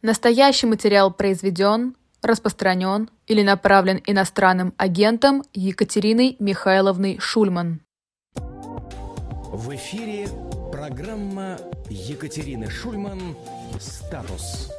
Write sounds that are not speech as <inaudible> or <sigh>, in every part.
Настоящий материал произведен, распространен или направлен иностранным агентом Екатериной Михайловной Шульман. В эфире программа Екатерины Шульман «Статус».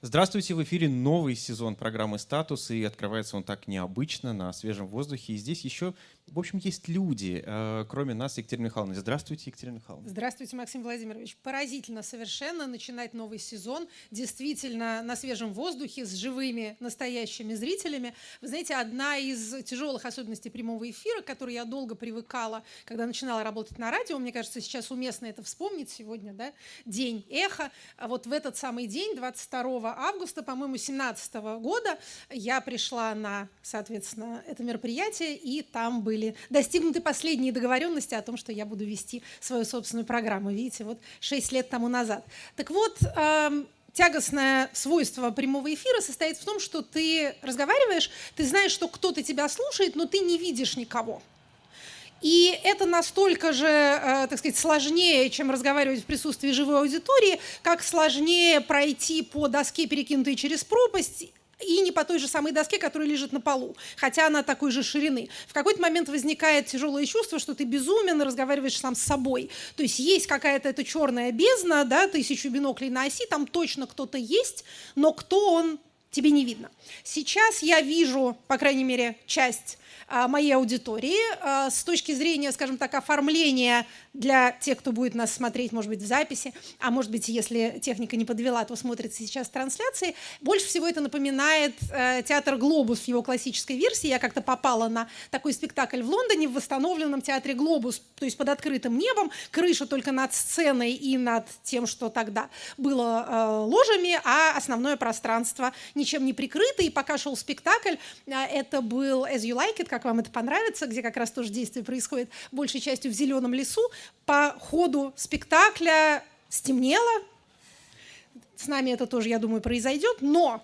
Здравствуйте, в эфире новый сезон программы «Статус», и открывается он так необычно, на свежем воздухе. И здесь еще в общем, есть люди, э, кроме нас, Екатерина Михайловна. Здравствуйте, Екатерина Михайловна. Здравствуйте, Максим Владимирович. Поразительно совершенно начинать новый сезон, действительно на свежем воздухе, с живыми, настоящими зрителями. Вы знаете, одна из тяжелых особенностей прямого эфира, к которой я долго привыкала, когда начинала работать на радио, мне кажется, сейчас уместно это вспомнить сегодня, да, день эхо. А вот в этот самый день, 22 августа, по-моему, 17 года, я пришла на, соответственно, это мероприятие, и там были были достигнуты последние договоренности о том, что я буду вести свою собственную программу. Видите, вот 6 лет тому назад. Так вот, эм, тягостное свойство прямого эфира состоит в том, что ты разговариваешь, ты знаешь, что кто-то тебя слушает, но ты не видишь никого. И это настолько же, э, так сказать, сложнее, чем разговаривать в присутствии живой аудитории, как сложнее пройти по доске, перекинутой через пропасть, и не по той же самой доске, которая лежит на полу, хотя она такой же ширины. В какой-то момент возникает тяжелое чувство, что ты безумен разговариваешь сам с собой. То есть есть какая-то эта черная бездна, да, тысячу биноклей на оси, там точно кто-то есть, но кто он, тебе не видно. Сейчас я вижу, по крайней мере, часть а, моей аудитории а, с точки зрения, скажем так, оформления для тех, кто будет нас смотреть, может быть, в записи, а может быть, если техника не подвела, то смотрится сейчас трансляции. Больше всего это напоминает э, театр «Глобус» в его классической версии. Я как-то попала на такой спектакль в Лондоне в восстановленном театре «Глобус», то есть под открытым небом, крыша только над сценой и над тем, что тогда было э, ложами, а основное пространство ничем не прикрыто. И пока шел спектакль, э, это был «As You Like It», как вам это понравится, где как раз тоже действие происходит большей частью в зеленом лесу по ходу спектакля стемнело. С нами это тоже, я думаю, произойдет, но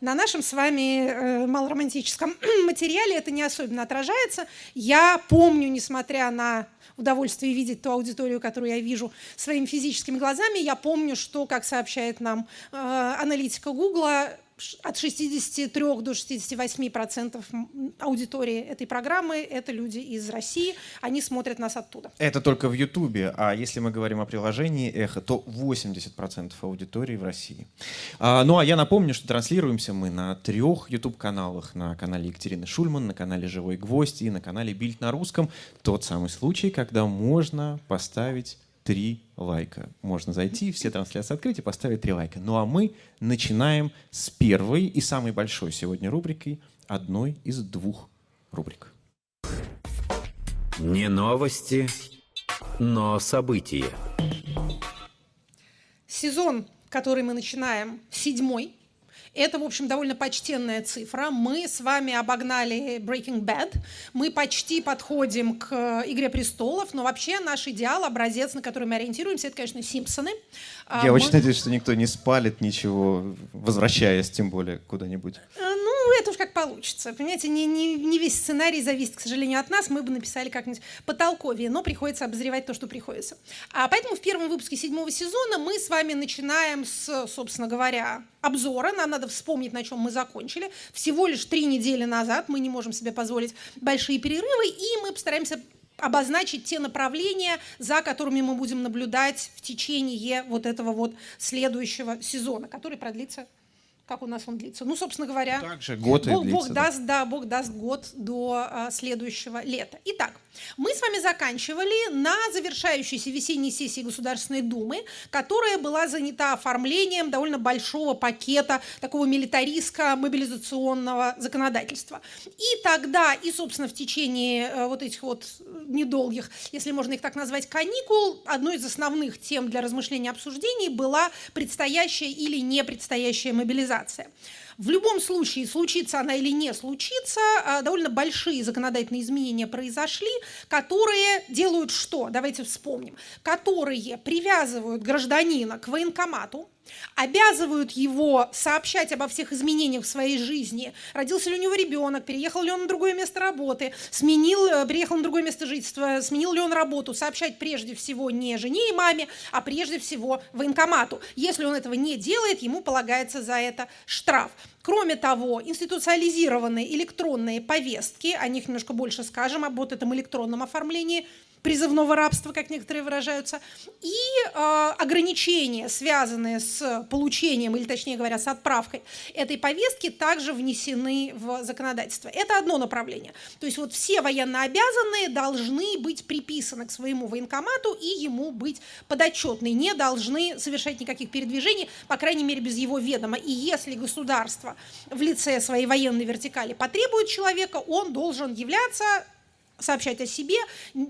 на нашем с вами э, малоромантическом <clears throat> материале это не особенно отражается. Я помню, несмотря на удовольствие видеть ту аудиторию, которую я вижу своими физическими глазами, я помню, что, как сообщает нам э, аналитика Гугла, от 63 до 68 процентов аудитории этой программы – это люди из России. Они смотрят нас оттуда. Это только в Ютубе. А если мы говорим о приложении «Эхо», то 80 процентов аудитории в России. А, ну, а я напомню, что транслируемся мы на трех YouTube-каналах. На канале Екатерины Шульман, на канале «Живой гвоздь» и на канале «Бильд на русском». Тот самый случай, когда можно поставить три лайка. Можно зайти, все трансляции открыть и поставить три лайка. Ну а мы начинаем с первой и самой большой сегодня рубрикой, одной из двух рубрик. Не новости, но события. Сезон, который мы начинаем, седьмой, это, в общем, довольно почтенная цифра. Мы с вами обогнали Breaking Bad. Мы почти подходим к «Игре престолов», но вообще наш идеал, образец, на который мы ориентируемся, это, конечно, «Симпсоны». А Я мы... очень надеюсь, что никто не спалит ничего, возвращаясь тем более куда-нибудь. А, ну, это уж как получится. Понимаете, не, не, не весь сценарий зависит, к сожалению, от нас. Мы бы написали как-нибудь потолковее, но приходится обозревать то, что приходится. А поэтому в первом выпуске седьмого сезона мы с вами начинаем с, собственно говоря, обзора. Нам надо вспомнить, на чем мы закончили. Всего лишь три недели назад мы не можем себе позволить большие перерывы, и мы постараемся обозначить те направления, за которыми мы будем наблюдать в течение вот этого вот следующего сезона, который продлится как у нас он длится. Ну, собственно говоря, Также год Бог, длится, Бог да. даст, да, Бог даст год до а, следующего лета. Итак, мы с вами заканчивали на завершающейся весенней сессии Государственной Думы, которая была занята оформлением довольно большого пакета такого милитаристско-мобилизационного законодательства. И тогда, и, собственно, в течение э, вот этих вот недолгих, если можно их так назвать, каникул, одной из основных тем для размышления и обсуждений была предстоящая или не предстоящая мобилизация. В любом случае, случится она или не случится, а, довольно большие законодательные изменения произошли, которые делают что? Давайте вспомним. Которые привязывают гражданина к военкомату, обязывают его сообщать обо всех изменениях в своей жизни. Родился ли у него ребенок, переехал ли он на другое место работы, сменил, э, переехал на другое место жительства, сменил ли он работу, сообщать прежде всего не жене и маме, а прежде всего военкомату. Если он этого не делает, ему полагается за это штраф. Кроме того, институциализированные электронные повестки, о них немножко больше скажем, об вот этом электронном оформлении – призывного рабства, как некоторые выражаются, и э, ограничения, связанные с получением, или точнее говоря, с отправкой этой повестки, также внесены в законодательство. Это одно направление. То есть вот все военнообязанные должны быть приписаны к своему военкомату и ему быть подотчетны, не должны совершать никаких передвижений, по крайней мере, без его ведома. И если государство в лице своей военной вертикали потребует человека, он должен являться сообщать о себе,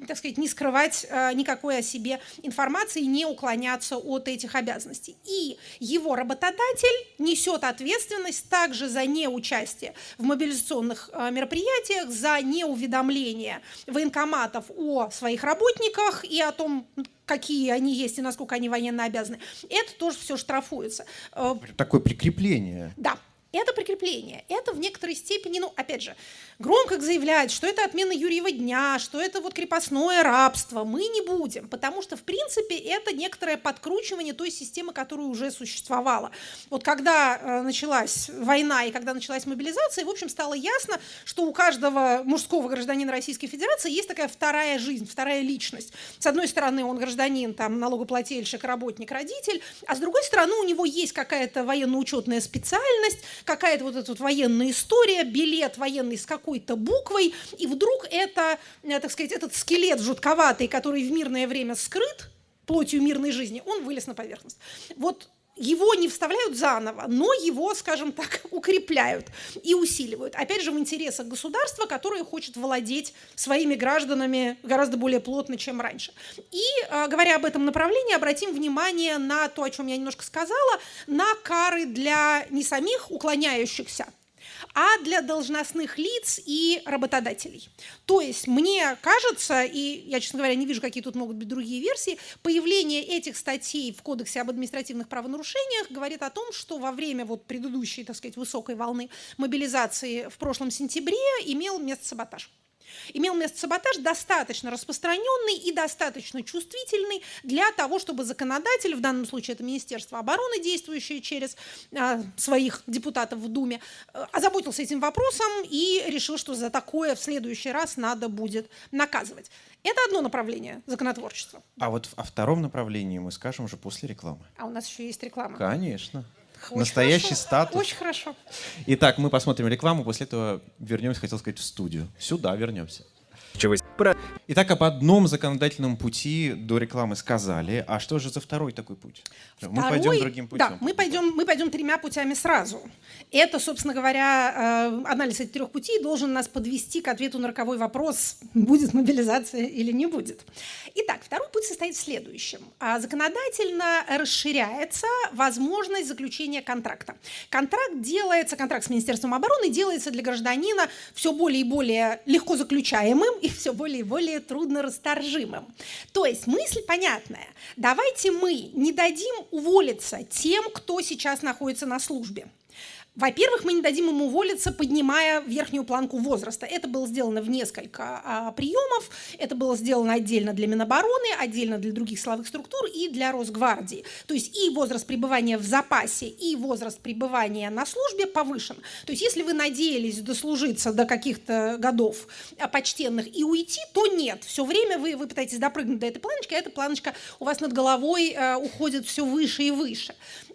так сказать, не скрывать э, никакой о себе информации, не уклоняться от этих обязанностей. И его работодатель несет ответственность также за неучастие в мобилизационных э, мероприятиях, за неуведомление военкоматов о своих работниках и о том, какие они есть и насколько они военно обязаны. Это тоже все штрафуется. Э, Такое прикрепление. Да, это прикрепление. Это в некоторой степени, ну, опять же, громко заявлять, что это отмена Юрьева дня, что это вот крепостное рабство, мы не будем, потому что, в принципе, это некоторое подкручивание той системы, которая уже существовала. Вот когда э, началась война и когда началась мобилизация, в общем, стало ясно, что у каждого мужского гражданина Российской Федерации есть такая вторая жизнь, вторая личность. С одной стороны, он гражданин, там, налогоплательщик, работник, родитель, а с другой стороны, у него есть какая-то военно-учетная специальность, какая-то вот эта вот военная история, билет военный с какой-то буквой, и вдруг это, э, так сказать, этот скелет жутковатый, который в мирное время скрыт, плотью мирной жизни, он вылез на поверхность. Вот его не вставляют заново, но его, скажем так, <laughs> укрепляют и усиливают. Опять же, в интересах государства, которое хочет владеть своими гражданами гораздо более плотно, чем раньше. И, э, говоря об этом направлении, обратим внимание на то, о чем я немножко сказала, на кары для не самих уклоняющихся а для должностных лиц и работодателей. То есть мне кажется, и я, честно говоря, не вижу, какие тут могут быть другие версии, появление этих статей в Кодексе об административных правонарушениях говорит о том, что во время вот предыдущей, так сказать, высокой волны мобилизации в прошлом сентябре имел место саботаж имел место саботаж достаточно распространенный и достаточно чувствительный для того, чтобы законодатель, в данном случае это Министерство обороны, действующее через а, своих депутатов в Думе, а, озаботился этим вопросом и решил, что за такое в следующий раз надо будет наказывать. Это одно направление законотворчества. А вот о втором направлении мы скажем уже после рекламы. А у нас еще есть реклама. Конечно. Очень Настоящий хорошо. статус. Очень хорошо. Итак, мы посмотрим рекламу, после этого вернемся, хотел сказать, в студию. Сюда вернемся. Итак, об одном законодательном пути до рекламы сказали. А что же за второй такой путь? Второй, мы пойдем другим путем. Да, мы пойдем, мы пойдем тремя путями сразу. Это, собственно говоря, э, анализ этих трех путей должен нас подвести к ответу на роковой вопрос, будет мобилизация или не будет. Итак, второй путь состоит в следующем. А, законодательно расширяется возможность заключения контракта. Контракт делается, контракт с Министерством обороны делается для гражданина все более и более легко заключаемым и все более и более трудно расторжимым. То есть мысль понятная. Давайте мы не дадим уволиться тем, кто сейчас находится на службе. Во-первых, мы не дадим ему уволиться, поднимая верхнюю планку возраста. Это было сделано в несколько а, приемов. Это было сделано отдельно для Минобороны, отдельно для других силовых структур и для Росгвардии. То есть и возраст пребывания в запасе, и возраст пребывания на службе повышен. То есть если вы надеялись дослужиться до каких-то годов а, почтенных и уйти, то нет. Все время вы, вы пытаетесь допрыгнуть до этой планочки, а эта планочка у вас над головой а, уходит все выше и выше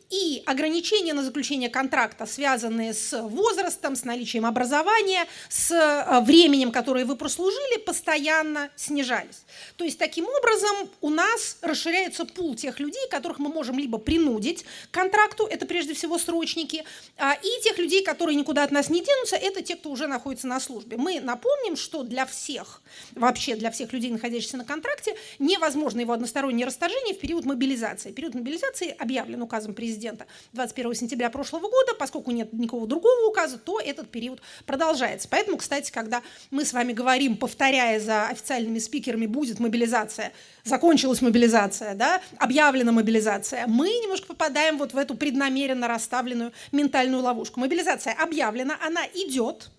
и ограничения на заключение контракта, связанные с возрастом, с наличием образования, с э, временем, которое вы прослужили, постоянно снижались. То есть таким образом у нас расширяется пул тех людей, которых мы можем либо принудить к контракту, это прежде всего срочники, а, и тех людей, которые никуда от нас не денутся, это те, кто уже находится на службе. Мы напомним, что для всех, вообще для всех людей, находящихся на контракте, невозможно его одностороннее расторжение в период мобилизации. Период мобилизации объявлен указом президента президента 21 сентября прошлого года, поскольку нет никакого другого указа, то этот период продолжается. Поэтому, кстати, когда мы с вами говорим, повторяя за официальными спикерами, будет мобилизация, закончилась мобилизация, да, объявлена мобилизация, мы немножко попадаем вот в эту преднамеренно расставленную ментальную ловушку. Мобилизация объявлена, она идет,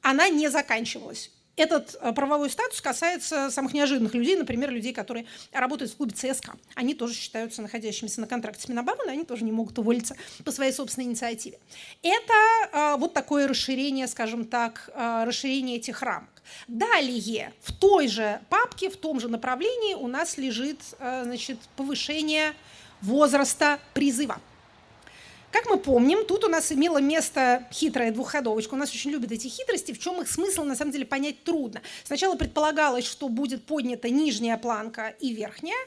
она не заканчивалась. Этот э, правовой статус касается самых неожиданных людей, например, людей, которые работают в клубе ЦСКА. Они тоже считаются находящимися на контракте с Минобороны, они тоже не могут уволиться по своей собственной инициативе. Это э, вот такое расширение, скажем так, э, расширение этих рамок. Далее, в той же папке, в том же направлении у нас лежит значит, повышение возраста призыва. Как мы помним, тут у нас имела место хитрая двухходовочка. У нас очень любят эти хитрости. В чем их смысл, на самом деле, понять трудно. Сначала предполагалось, что будет поднята нижняя планка и верхняя.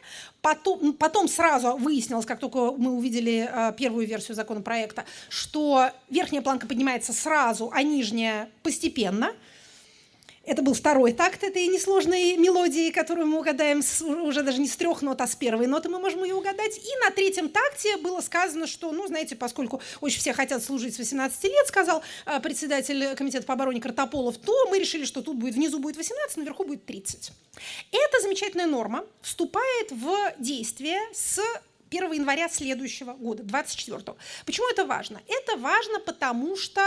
Потом, потом сразу выяснилось, как только мы увидели э, первую версию законопроекта, что верхняя планка поднимается сразу, а нижняя постепенно – это был второй такт этой несложной мелодии, которую мы угадаем с, уже даже не с трех нот, а с первой ноты мы можем ее угадать. И на третьем такте было сказано, что, ну, знаете, поскольку очень все хотят служить с 18 лет, сказал э, председатель комитета по обороне Картополов, то мы решили, что тут будет внизу будет 18, наверху будет 30. Эта замечательная норма вступает в действие с 1 января следующего года, 24 Почему это важно? Это важно, потому что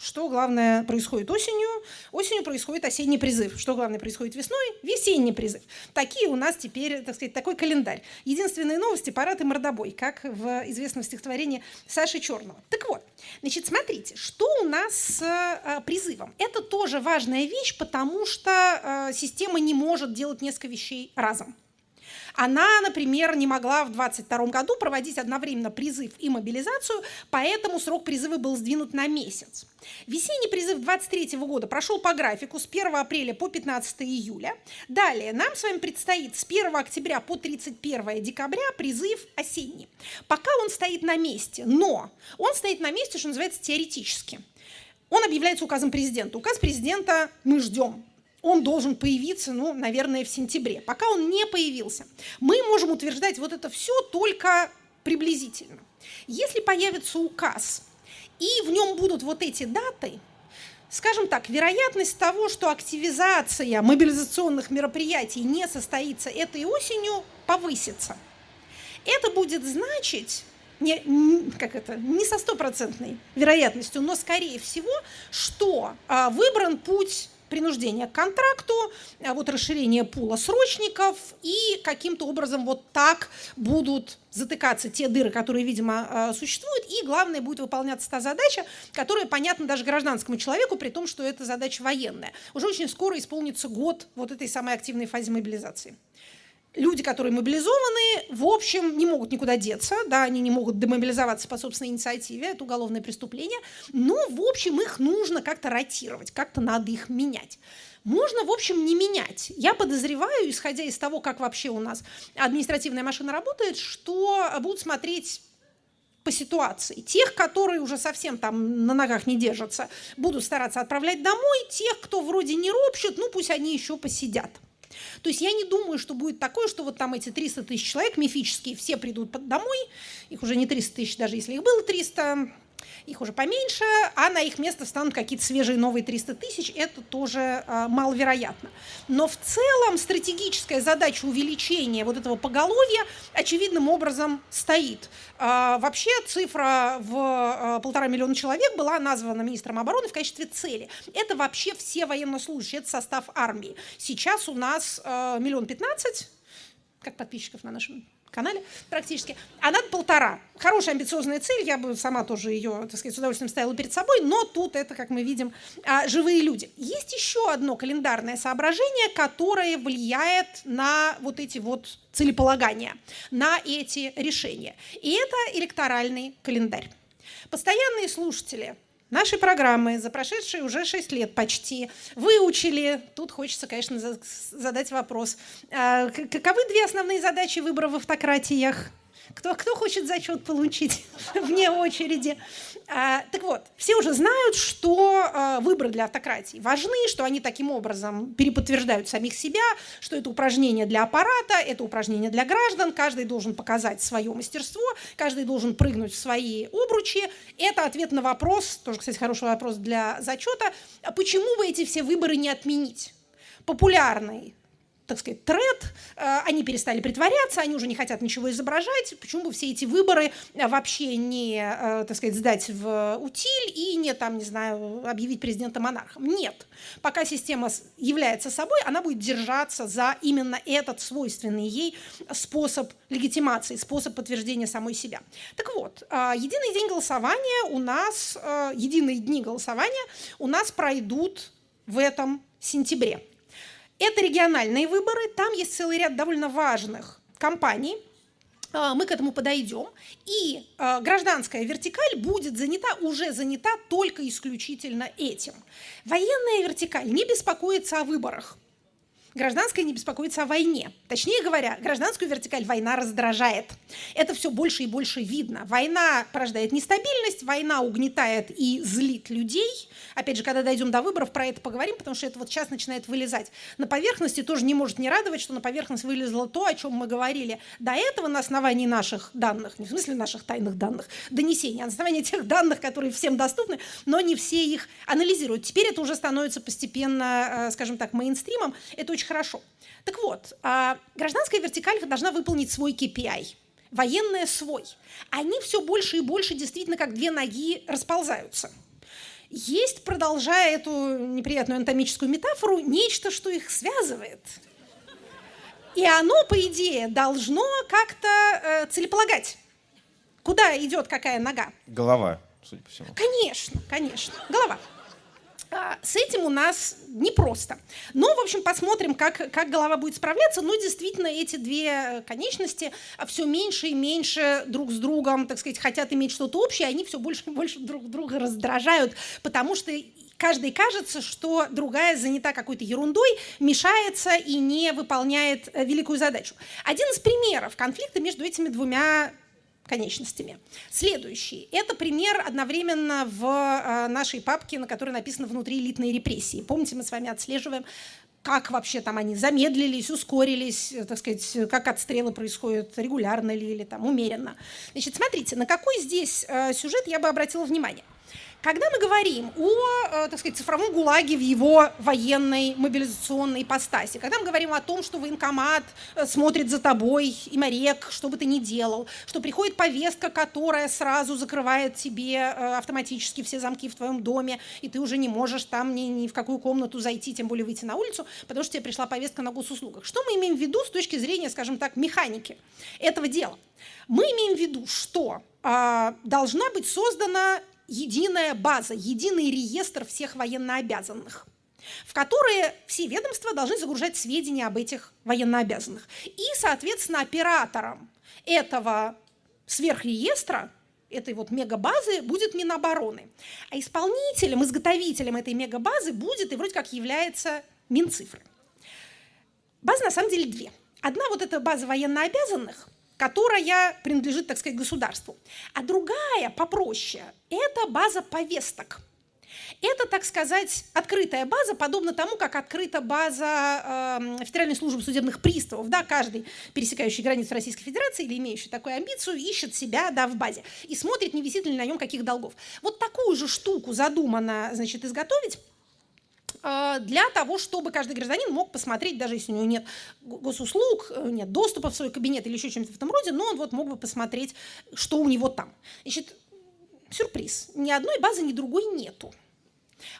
что главное происходит осенью? Осенью происходит осенний призыв. Что главное происходит весной? Весенний призыв. Такие у нас теперь, так сказать, такой календарь. Единственные новости – парад и мордобой, как в известном стихотворении Саши Черного. Так вот, значит, смотрите, что у нас с э, призывом? Это тоже важная вещь, потому что э, система не может делать несколько вещей разом. Она, например, не могла в 22 году проводить одновременно призыв и мобилизацию, поэтому срок призыва был сдвинут на месяц. Весенний призыв 23 года прошел по графику с 1 апреля по 15 июля. Далее нам с вами предстоит с 1 октября по 31 декабря призыв осенний. Пока он стоит на месте, но он стоит на месте, что называется, теоретически. Он объявляется указом президента. Указ президента мы ждем он должен появиться, ну, наверное, в сентябре. Пока он не появился, мы можем утверждать вот это все только приблизительно. Если появится указ, и в нем будут вот эти даты, скажем так, вероятность того, что активизация мобилизационных мероприятий не состоится этой осенью, повысится. Это будет значить, не, как это, не со стопроцентной вероятностью, но скорее всего, что а, выбран путь принуждение к контракту, а вот расширение пула срочников, и каким-то образом вот так будут затыкаться те дыры, которые, видимо, а, существуют, и главное, будет выполняться та задача, которая понятна даже гражданскому человеку, при том, что это задача военная. Уже очень скоро исполнится год вот этой самой активной фазе мобилизации люди, которые мобилизованы, в общем, не могут никуда деться, да, они не могут демобилизоваться по собственной инициативе, это уголовное преступление, но, в общем, их нужно как-то ротировать, как-то надо их менять. Можно, в общем, не менять. Я подозреваю, исходя из того, как вообще у нас административная машина работает, что будут смотреть по ситуации. Тех, которые уже совсем там на ногах не держатся, будут стараться отправлять домой. Тех, кто вроде не ропщет, ну пусть они еще посидят. То есть я не думаю, что будет такое, что вот там эти 300 тысяч человек мифические, все придут домой, их уже не 300 тысяч, даже если их было 300, их уже поменьше, а на их место станут какие-то свежие новые 300 тысяч, это тоже э, маловероятно. Но в целом стратегическая задача увеличения вот этого поголовья очевидным образом стоит. Э, вообще цифра в э, полтора миллиона человек была названа министром обороны в качестве цели. Это вообще все военнослужащие, это состав армии. Сейчас у нас миллион пятнадцать, как подписчиков на нашем канале практически, а надо полтора. Хорошая амбициозная цель, я бы сама тоже ее, так сказать, с удовольствием ставила перед собой, но тут это, как мы видим, а, живые люди. Есть еще одно календарное соображение, которое влияет на вот эти вот целеполагания, на эти решения. И это электоральный календарь. Постоянные слушатели нашей программы за прошедшие уже 6 лет почти выучили. Тут хочется, конечно, задать вопрос. А, каковы две основные задачи выборов в автократиях? Кто, кто хочет зачет получить <laughs> вне очереди? А, так вот, все уже знают, что а, выборы для автократии важны, что они таким образом переподтверждают самих себя, что это упражнение для аппарата, это упражнение для граждан, каждый должен показать свое мастерство, каждый должен прыгнуть в свои обручи. Это ответ на вопрос, тоже, кстати, хороший вопрос для зачета, а почему бы эти все выборы не отменить? Популярный так сказать, тред, э, они перестали притворяться, они уже не хотят ничего изображать, почему бы все эти выборы э, вообще не, э, так сказать, сдать в утиль и не, там, не знаю, объявить президента монархом. Нет. Пока система является собой, она будет держаться за именно этот свойственный ей способ легитимации, способ подтверждения самой себя. Так вот, единый день голосования у нас, единые дни голосования у нас пройдут в этом сентябре. Это региональные выборы, там есть целый ряд довольно важных компаний, а, мы к этому подойдем. И а, гражданская вертикаль будет занята, уже занята только исключительно этим. Военная вертикаль не беспокоится о выборах. Гражданская не беспокоится о войне. Точнее говоря, гражданскую вертикаль война раздражает. Это все больше и больше видно. Война порождает нестабильность, война угнетает и злит людей. Опять же, когда дойдем до выборов, про это поговорим, потому что это вот сейчас начинает вылезать. На поверхности тоже не может не радовать, что на поверхность вылезло то, о чем мы говорили до этого на основании наших данных, не в смысле наших тайных данных, донесений, а на основании тех данных, которые всем доступны, но не все их анализируют. Теперь это уже становится постепенно, э, скажем так, мейнстримом. Это очень очень хорошо. Так вот, а, гражданская вертикаль должна выполнить свой KPI, военная свой. Они все больше и больше действительно как две ноги расползаются. Есть, продолжая эту неприятную анатомическую метафору, нечто, что их связывает. И оно, по идее, должно как-то э, целеполагать. Куда идет какая нога? Голова, судя по всему. Конечно, конечно. Голова. А, с этим у нас непросто. Но, в общем, посмотрим, как, как голова будет справляться. Но действительно, эти две конечности все меньше и меньше друг с другом, так сказать, хотят иметь что-то общее, они все больше и больше друг друга раздражают, потому что каждый кажется, что другая занята какой-то ерундой, мешается и не выполняет э, великую задачу. Один из примеров конфликта между этими двумя конечностями. Следующий. Это пример одновременно в э, нашей папке, на которой написано «Внутри элитной репрессии». Помните, мы с вами отслеживаем как вообще там они замедлились, ускорились, э, так сказать, как отстрелы происходят, регулярно ли или там умеренно. Значит, смотрите, на какой здесь э, сюжет я бы обратила внимание – когда мы говорим о, э, так сказать, цифровом ГУЛАГе в его военной мобилизационной ипостаси, когда мы говорим о том, что военкомат э, смотрит за тобой, и морек, что бы ты ни делал, что приходит повестка, которая сразу закрывает тебе э, автоматически все замки в твоем доме, и ты уже не можешь там ни, ни в какую комнату зайти, тем более выйти на улицу, потому что тебе пришла повестка на госуслугах. Что мы имеем в виду с точки зрения, скажем так, механики этого дела? Мы имеем в виду, что э, должна быть создана единая база, единый реестр всех военнообязанных в которые все ведомства должны загружать сведения об этих военнообязанных. И, соответственно, оператором этого сверхреестра, этой вот мегабазы, будет Минобороны. А исполнителем, изготовителем этой мегабазы будет и вроде как является Минцифры. Базы на самом деле две. Одна вот эта база военнообязанных – которая принадлежит, так сказать, государству. А другая, попроще, это база повесток. Это, так сказать, открытая база, подобно тому, как открыта база э, Федеральной службы судебных приставов. Да, каждый, пересекающий границу Российской Федерации или имеющий такую амбицию, ищет себя да, в базе и смотрит, не висит ли на нем каких долгов. Вот такую же штуку задумано значит, изготовить для того, чтобы каждый гражданин мог посмотреть, даже если у него нет госуслуг, э, нет доступа в свой кабинет или еще чем-то в этом роде, но он вот мог бы посмотреть, что у него там. Значит, сюрприз, ни одной базы, ни другой нету.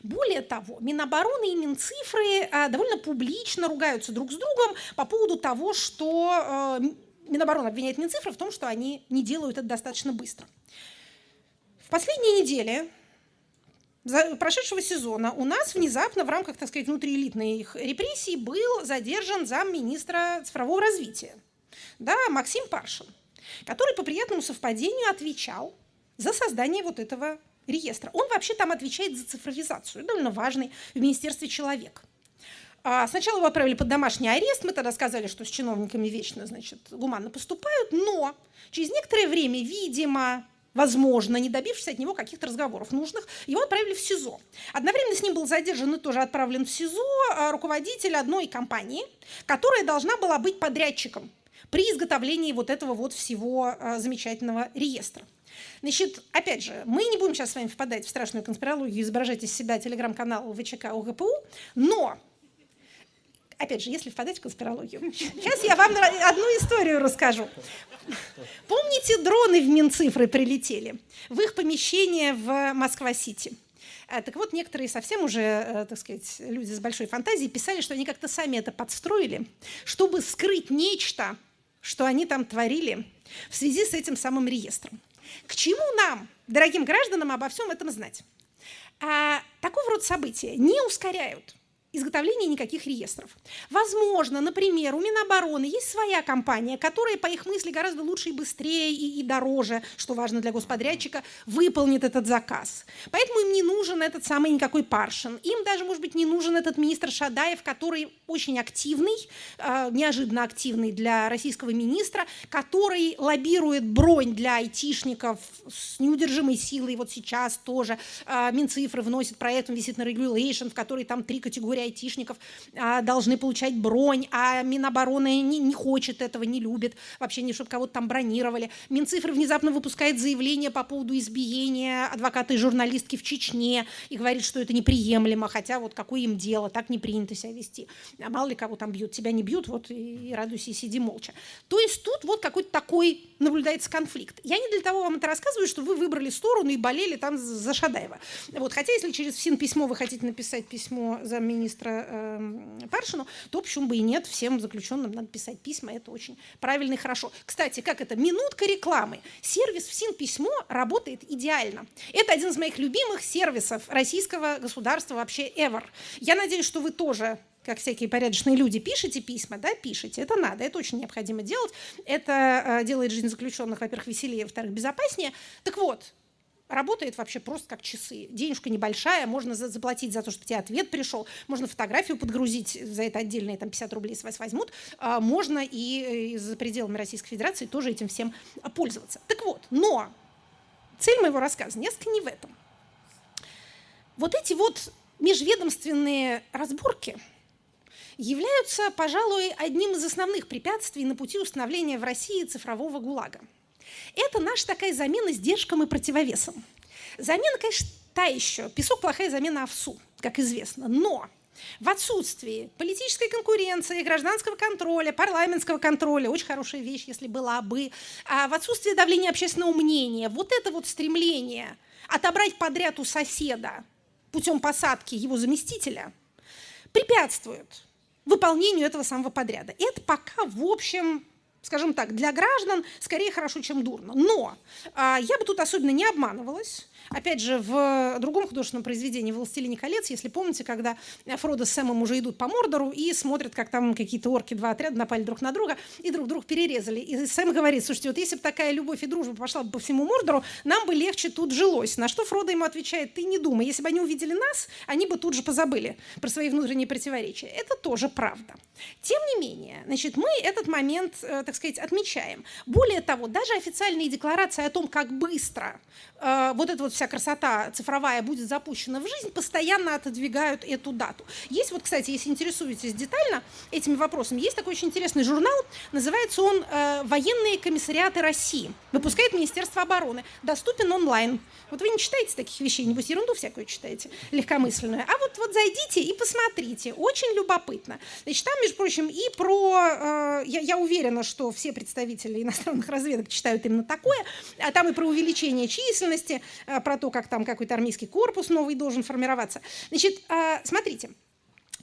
Более того, Минобороны и Минцифры а, довольно публично ругаются друг с другом по поводу того, что э, Минобороны обвиняет Минцифры в том, что они не делают это достаточно быстро. В последние недели прошедшего сезона у нас внезапно в рамках, так сказать, внутриэлитной их репрессий был задержан замминистра цифрового развития, да, Максим Паршин, который по приятному совпадению отвечал за создание вот этого реестра. Он вообще там отвечает за цифровизацию, довольно важный в Министерстве человек. А сначала его отправили под домашний арест, мы тогда сказали, что с чиновниками вечно, значит, гуманно поступают, но через некоторое время, видимо, возможно, не добившись от него каких-то разговоров нужных, его отправили в СИЗО. Одновременно с ним был задержан и тоже отправлен в СИЗО а, руководитель одной компании, которая должна была быть подрядчиком при изготовлении вот этого вот всего а, замечательного реестра. Значит, опять же, мы не будем сейчас с вами впадать в страшную конспирологию, изображать из себя телеграм-канал ВЧК ОГПУ, но опять же, если впадать в конспирологию. Сейчас я вам одну историю расскажу. Помните, дроны в Минцифры прилетели в их помещение в Москва-Сити? А, так вот, некоторые совсем уже, э, так сказать, люди с большой фантазией писали, что они как-то сами это подстроили, чтобы скрыть нечто, что они там творили в связи с этим самым реестром. К чему нам, дорогим гражданам, обо всем этом знать? А, такого рода события не ускоряют изготовления никаких реестров. Возможно, например, у Минобороны есть своя компания, которая, по их мысли, гораздо лучше и быстрее и, и дороже, что важно для господрядчика, выполнит этот заказ. Поэтому им не нужен этот самый никакой Паршин. Им даже, может быть, не нужен этот министр Шадаев, который очень активный, э, неожиданно активный для российского министра, который лоббирует бронь для айтишников с неудержимой силой. Вот сейчас тоже э, Минцифры вносит проект, он висит на regulation, в который там три категории категории айтишников а, должны получать бронь, а Минобороны не, не хочет этого, не любит, вообще не чтобы кого-то там бронировали. Минцифры внезапно выпускает заявление по поводу избиения адвоката и журналистки в Чечне и говорит, что это неприемлемо, хотя вот какое им дело, так не принято себя вести. А мало ли кого там бьют, тебя не бьют, вот и, и радуйся и сиди молча. То есть тут вот какой-то такой наблюдается конфликт. Я не для того вам это рассказываю, что вы выбрали сторону и болели там за Шадаева. Вот, хотя если через ФСИН письмо вы хотите написать письмо замминистра министра э, Паршину, то почему бы и нет, всем заключенным надо писать письма, это очень правильно и хорошо. Кстати, как это? Минутка рекламы. Сервис ФСИН письмо работает идеально. Это один из моих любимых сервисов российского государства вообще ever. Я надеюсь, что вы тоже как всякие порядочные люди, пишите письма, да, пишите, это надо, это очень необходимо делать, это э, делает жизнь заключенных, во-первых, веселее, во-вторых, безопаснее. Так вот, работает вообще просто как часы. Денежка небольшая, можно заплатить за то, чтобы тебе ответ пришел, можно фотографию подгрузить, за это отдельные там 50 рублей с вас возьмут, а можно и э, за пределами Российской Федерации тоже этим всем пользоваться. Так вот, но цель моего рассказа несколько не в этом. Вот эти вот межведомственные разборки являются, пожалуй, одним из основных препятствий на пути установления в России цифрового ГУЛАГа – это наша такая замена сдержкам и противовесом. Замена, конечно, та еще. Песок – плохая замена овсу, как известно. Но в отсутствии политической конкуренции, гражданского контроля, парламентского контроля, очень хорошая вещь, если была бы, а в отсутствии давления общественного мнения, вот это вот стремление отобрать подряд у соседа путем посадки его заместителя препятствует выполнению этого самого подряда. Это пока, в общем, скажем так, для граждан скорее хорошо, чем дурно. Но а, я бы тут особенно не обманывалась. Опять же, в другом художественном произведении «Властелине колец», если помните, когда Фродо с Сэмом уже идут по Мордору и смотрят, как там какие-то орки, два отряда напали друг на друга и друг друга перерезали. И Сэм говорит, слушайте, вот если бы такая любовь и дружба пошла бы по всему Мордору, нам бы легче тут жилось. На что Фродо ему отвечает, ты не думай, если бы они увидели нас, они бы тут же позабыли про свои внутренние противоречия. Это тоже правда. Тем не менее, значит, мы этот момент, э, так сказать, отмечаем. Более того, даже официальные декларации о том, как быстро э, вот эта вот вся красота цифровая будет запущена в жизнь, постоянно отодвигают эту дату. Есть вот, кстати, если интересуетесь детально этими вопросами, есть такой очень интересный журнал, называется он э, «Военные комиссариаты России». Выпускает Министерство обороны. Доступен онлайн. Вот вы не читаете таких вещей, небось ерунду всякую читаете, легкомысленную. А вот, вот зайдите и посмотрите. Очень любопытно. Значит, там, между прочим, и про... Э, я, я уверена, что все представители иностранных разведок читают именно такое, а там и про увеличение численности, э, про то, как там какой-то армейский корпус новый должен формироваться. Значит, э, смотрите,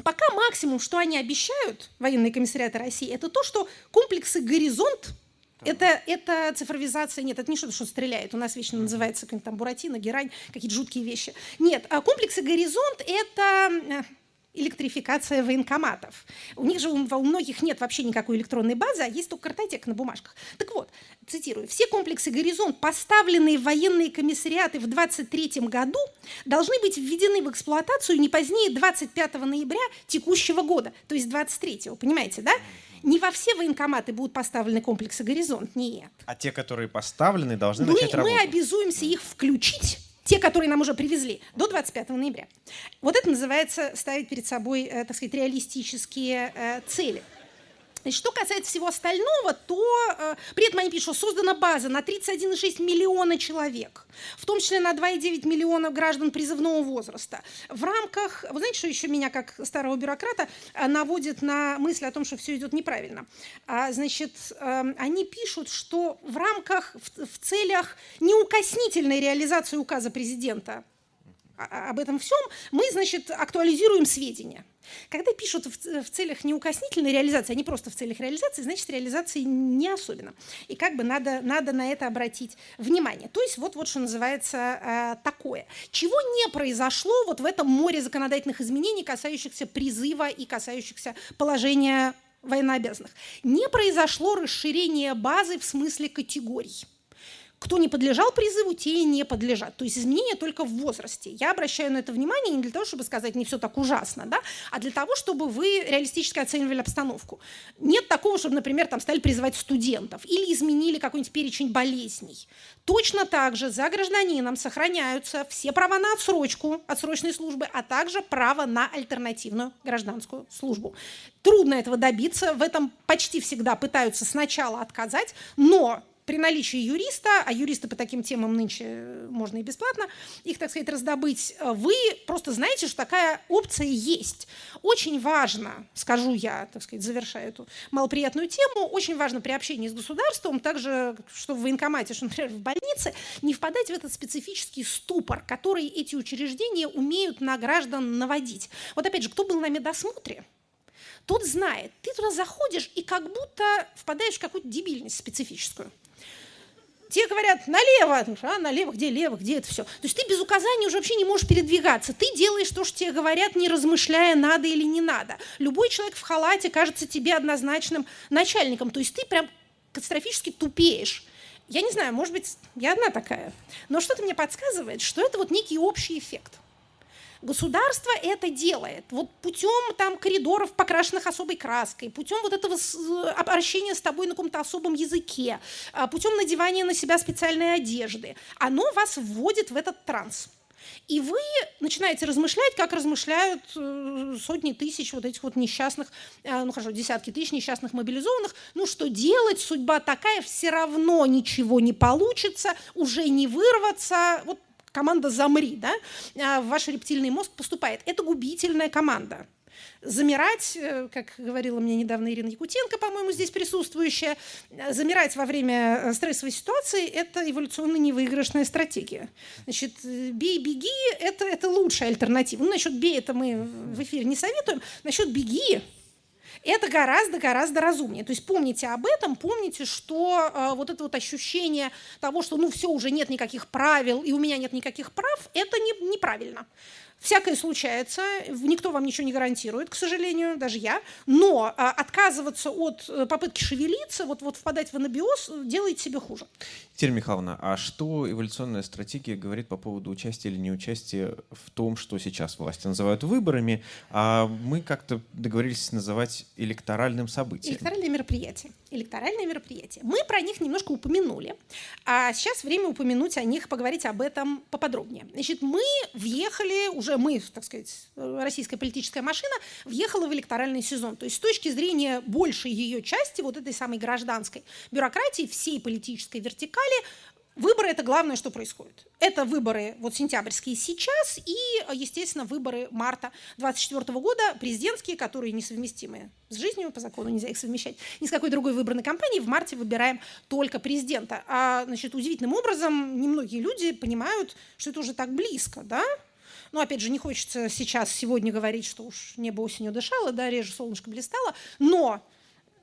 пока максимум, что они обещают, военные комиссариаты России, это то, что комплексы «Горизонт» Это, это цифровизация, нет, это не что-то, что стреляет. У нас вечно называется как там Буратино, Герань, какие-то жуткие вещи. Нет, а комплексы «Горизонт» — это электрификация военкоматов. У них же у, у многих нет вообще никакой электронной базы, а есть только картотека на бумажках. Так вот, цитирую, все комплексы «Горизонт», поставленные в военные комиссариаты в 23 году, должны быть введены в эксплуатацию не позднее 25 ноября текущего года, то есть 23-го, понимаете, да? Не во все военкоматы будут поставлены комплексы «Горизонт», нет. А те, которые поставлены, должны мы, начать работать? Мы обязуемся их включить те, которые нам уже привезли, до 25 ноября. Вот это называется ставить перед собой, э, так сказать, реалистические э, цели. Значит, что касается всего остального, то э, при этом они пишут, что создана база на 31,6 миллиона человек, в том числе на 2,9 миллиона граждан призывного возраста. В рамках, вы знаете, что еще меня, как старого бюрократа, э, наводит на мысль о том, что все идет неправильно. А, значит, э, они пишут, что в рамках, в, в целях неукоснительной реализации указа президента об этом всем, мы, значит, актуализируем сведения. Когда пишут в, в целях неукоснительной реализации, а не просто в целях реализации, значит, реализации не особенно. И как бы надо, надо на это обратить внимание. То есть вот, вот что называется э, такое. Чего не произошло вот в этом море законодательных изменений, касающихся призыва и касающихся положения военнообязанных? Не произошло расширение базы в смысле категорий. Кто не подлежал призыву, те и не подлежат. То есть изменения только в возрасте. Я обращаю на это внимание не для того, чтобы сказать, не все так ужасно, да, а для того, чтобы вы реалистически оценивали обстановку. Нет такого, чтобы, например, там стали призывать студентов или изменили какой-нибудь перечень болезней. Точно так же за гражданином сохраняются все права на отсрочку отсрочной службы, а также право на альтернативную гражданскую службу. Трудно этого добиться, в этом почти всегда пытаются сначала отказать, но при наличии юриста, а юристы по таким темам нынче э, можно и бесплатно, их, так сказать, раздобыть, э, вы просто знаете, что такая опция есть. Очень важно, скажу я, так сказать, завершая эту малоприятную тему, очень важно при общении с государством, также, что в военкомате, что, например, в больнице, не впадать в этот специфический ступор, который эти учреждения умеют на граждан наводить. Вот опять же, кто был на медосмотре, тот знает, ты туда заходишь и как будто впадаешь в какую-то дебильность специфическую те говорят налево, а налево, где лево, где это все. То есть ты без указания уже вообще не можешь передвигаться. Ты делаешь то, что тебе говорят, не размышляя, надо или не надо. Любой человек в халате кажется тебе однозначным начальником. То есть ты прям катастрофически тупеешь. Я не знаю, может быть, я одна такая. Но что-то мне подсказывает, что это вот некий общий эффект – Государство это делает вот путем там коридоров, покрашенных особой краской, путем вот этого обращения с тобой на каком-то особом языке, а, путем надевания на себя специальной одежды. Оно вас вводит в этот транс. И вы начинаете размышлять, как размышляют э, сотни тысяч вот этих вот несчастных, э, ну хорошо, десятки тысяч несчастных мобилизованных. Ну что делать, судьба такая, все равно ничего не получится, уже не вырваться. Вот команда «замри», да, а, в ваш рептильный мозг поступает. Это губительная команда. Замирать, э, как говорила мне недавно Ирина Якутенко, по-моему, здесь присутствующая, э, замирать во время э, стрессовой ситуации – это эволюционно невыигрышная стратегия. Значит, бей, беги – это, это лучшая альтернатива. Ну, насчет бей это мы в эфире не советуем. Насчет беги это гораздо-гораздо разумнее. То есть помните об этом, помните, что э, вот это вот ощущение того, что ну все, уже нет никаких правил, и у меня нет никаких прав, это не, неправильно. Всякое случается, никто вам ничего не гарантирует, к сожалению, даже я. Но а, отказываться от э, попытки шевелиться, вот, вот впадать в анабиоз, делает себе хуже. Екатерина Михайловна, а что эволюционная стратегия говорит по поводу участия или неучастия в том, что сейчас власти называют выборами, а мы как-то договорились называть электоральным событием? Электоральное мероприятие. Электоральное мероприятие. Мы про них немножко упомянули, а сейчас время упомянуть о них, поговорить об этом поподробнее. Значит, мы въехали, уже мы, так сказать, российская политическая машина, въехала в электоральный сезон. То есть с точки зрения большей ее части, вот этой самой гражданской бюрократии, всей политической вертикали. Выборы – это главное, что происходит. Это выборы вот сентябрьские сейчас и, естественно, выборы марта 2024 года, президентские, которые несовместимы с жизнью, по закону нельзя их совмещать, ни с какой другой выбранной кампанией. В марте выбираем только президента. А, значит, удивительным образом немногие люди понимают, что это уже так близко, да? Ну, опять же, не хочется сейчас, сегодня говорить, что уж небо осенью дышало, да, реже солнышко блистало, но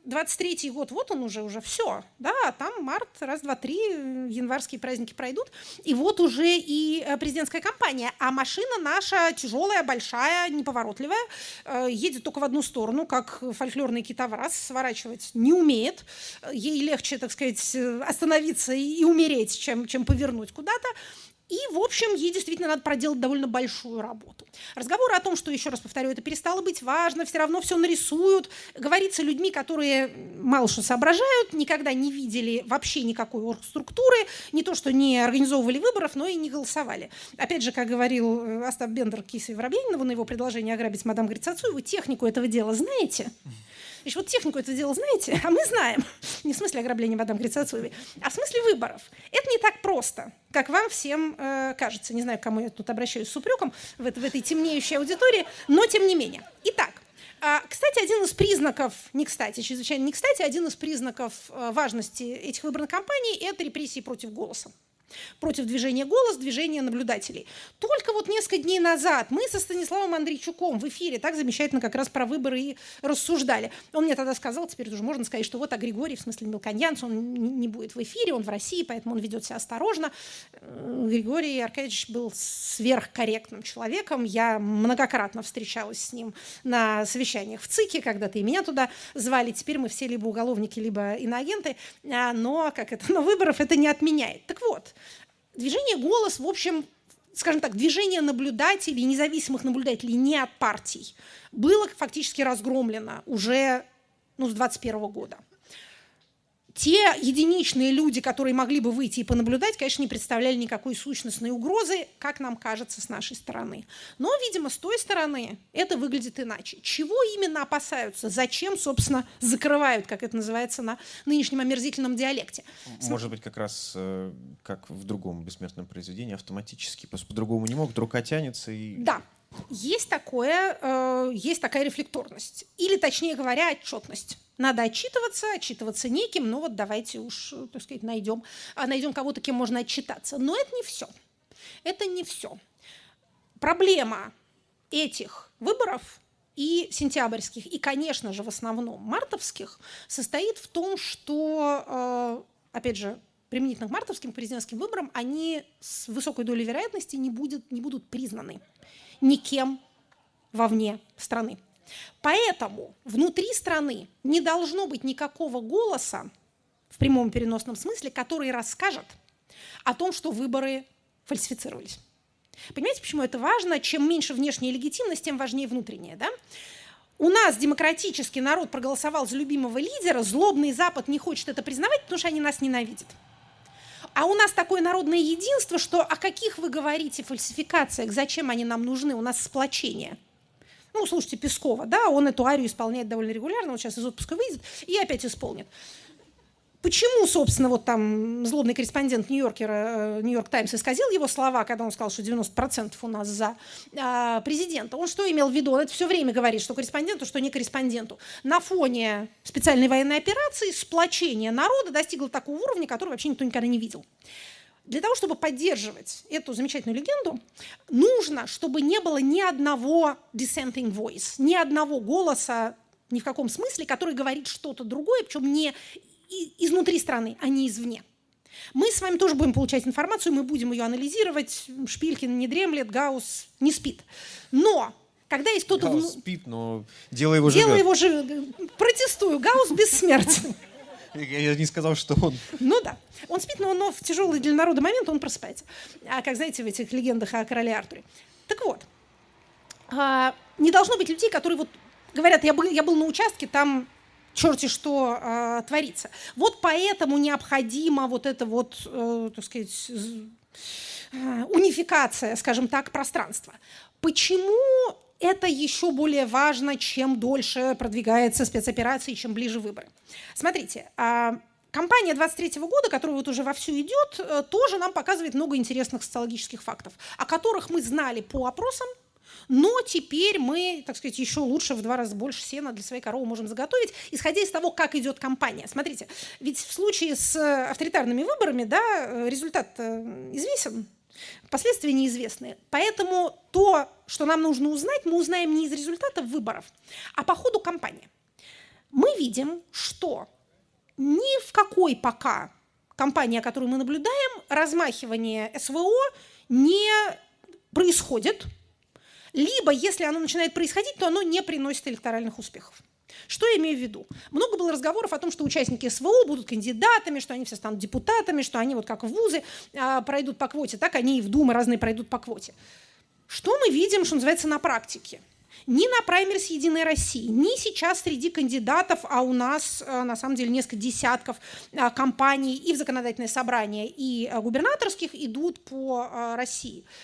23-й год, вот он уже, уже все, да, там март, раз, два, три, январские праздники пройдут, и вот уже и э, президентская кампания, а машина наша тяжелая, большая, неповоротливая, э, едет только в одну сторону, как фольклорный китовраз, сворачивать не умеет, ей легче, так сказать, остановиться и умереть, чем, чем повернуть куда-то, и, в общем, ей действительно надо проделать довольно большую работу. Разговоры о том, что, еще раз повторю, это перестало быть важно, все равно все нарисуют, говорится людьми, которые мало что соображают, никогда не видели вообще никакой структуры, не то, что не организовывали выборов, но и не голосовали. Опять же, как говорил э, Остап Бендер Кисе Воробьянинову на его предложение ограбить мадам Грицацуеву, технику этого дела знаете? Значит, вот технику это дело знаете, а мы знаем. Не в смысле ограбления мадам Грицацуевой, а в смысле выборов. Это не так просто, как вам всем э, кажется. Не знаю, к кому я тут обращаюсь с упреком в, в этой темнеющей аудитории, но тем не менее. Итак, а, кстати, один из признаков, не кстати, чрезвычайно не кстати, один из признаков э, важности этих выборных кампаний – это репрессии против голоса против движения «Голос», движения наблюдателей. Только вот несколько дней назад мы со Станиславом Андрейчуком в эфире так замечательно как раз про выборы и рассуждали. Он мне тогда сказал, теперь уже можно сказать, что вот а Григорий, в смысле Мелконьянц, он не будет в эфире, он в России, поэтому он ведет себя осторожно. Э, Григорий Аркадьевич был сверхкорректным человеком. Я многократно встречалась с ним на совещаниях в ЦИКе, когда-то и меня туда звали. Теперь мы все либо уголовники, либо иноагенты, а, но, как это, <laughs> но выборов это не отменяет. Так вот, Движение «Голос», в общем, скажем так, движение наблюдателей, независимых наблюдателей не от партий, было фактически разгромлено уже ну, с 21 года те единичные люди, которые могли бы выйти и понаблюдать, конечно, не представляли никакой сущностной угрозы, как нам кажется, с нашей стороны. Но, видимо, с той стороны это выглядит иначе. Чего именно опасаются? Зачем, собственно, закрывают, как это называется на нынешнем омерзительном диалекте? Может быть, как раз э, как в другом бессмертном произведении, автоматически. Просто по-другому не могут, рука тянется и... Да, есть, такое, э, есть такая рефлекторность. Или, точнее говоря, отчетность. Надо отчитываться, отчитываться неким, ну вот давайте уж, так сказать, найдем, а, найдем кого-то, кем можно отчитаться. Но это не все. Это не все. Проблема этих выборов и сентябрьских, и, конечно же, в основном мартовских, состоит в том, что, э, опять же, применительно к мартовским президентским выборам, они с высокой долей вероятности не, будет, не будут признаны никем вовне страны. Поэтому внутри страны не должно быть никакого голоса в прямом переносном смысле, который расскажет о том, что выборы фальсифицировались. Понимаете, почему это важно? Чем меньше внешняя легитимность, тем важнее внутренняя. Да? У нас демократический народ проголосовал за любимого лидера, злобный Запад не хочет это признавать, потому что они нас ненавидят. А у нас такое народное единство, что о каких вы говорите фальсификациях, зачем они нам нужны? У нас сплочение – ну, слушайте, Пескова, да, он эту арию исполняет довольно регулярно, он сейчас из отпуска выйдет и опять исполнит. Почему, собственно, вот там злобный корреспондент Нью-Йоркера, э, Нью-Йорк Таймс исказил его слова, когда он сказал, что 90% у нас за а, президента? Он что имел в виду? Он это все время говорит, что корреспонденту, что не корреспонденту. На фоне специальной военной операции сплочение народа достигло такого уровня, который вообще никто никогда не видел. Для того, чтобы поддерживать эту замечательную легенду, нужно, чтобы не было ни одного dissenting voice, ни одного голоса ни в каком смысле, который говорит что-то другое, причем не изнутри страны, а не извне. Мы с вами тоже будем получать информацию, мы будем ее анализировать. Шпилькин не дремлет, Гаус не спит. Но когда есть кто-то... Гаус спит, но дело его живет. Дело его живет. Протестую, Гаус бессмертен. <laughs> Я не сказал, что он... Ну да. Он спит, но, но в тяжелый для народа момент он просыпается. А как знаете в этих легендах о короле Артуре. Так вот, а, не должно быть людей, которые вот говорят, я был, я был на участке, там черти что э, творится. Вот поэтому необходима вот эта вот, э, так сказать, э, унификация, скажем так, пространства. Почему это еще более важно, чем дольше продвигается спецоперация, чем ближе выборы. Смотрите, а, Компания 23 года, которая вот уже вовсю идет, э, тоже нам показывает много интересных социологических фактов, о которых мы знали по опросам, но теперь мы, так сказать, еще лучше в два раза больше сена для своей коровы можем заготовить, исходя из того, как идет кампания. Смотрите, ведь в случае с авторитарными выборами да, э, результат э, известен, Последствия неизвестны. Поэтому то, что нам нужно узнать, мы узнаем не из результатов выборов, а по ходу кампании. мы видим, что ни в какой пока компании, которую мы наблюдаем, размахивание СВО не происходит, либо если оно начинает происходить, то оно не приносит электоральных успехов. Что я имею в виду? Много было разговоров о том, что участники СВО будут кандидатами, что они все станут депутатами, что они вот как в вузы а, пройдут по квоте, так они и в Думы разные пройдут по квоте. Что мы видим, что называется, на практике? Ни на праймерис «Единой России», ни сейчас среди кандидатов, а у нас а, на самом деле несколько десятков а, компаний и в законодательное собрание, и а, губернаторских идут по России –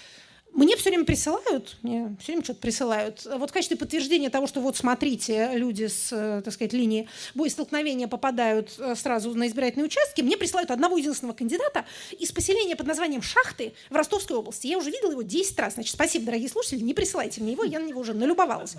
мне все время присылают, мне все время что-то присылают. Вот в качестве подтверждения того, что вот смотрите, люди с, э, так сказать, линии боестолкновения попадают э, сразу на избирательные участки, мне присылают одного единственного кандидата из поселения под названием Шахты в Ростовской области. Я уже видела его 10 раз. Значит, спасибо, дорогие слушатели, не присылайте мне его, я на него уже налюбовалась.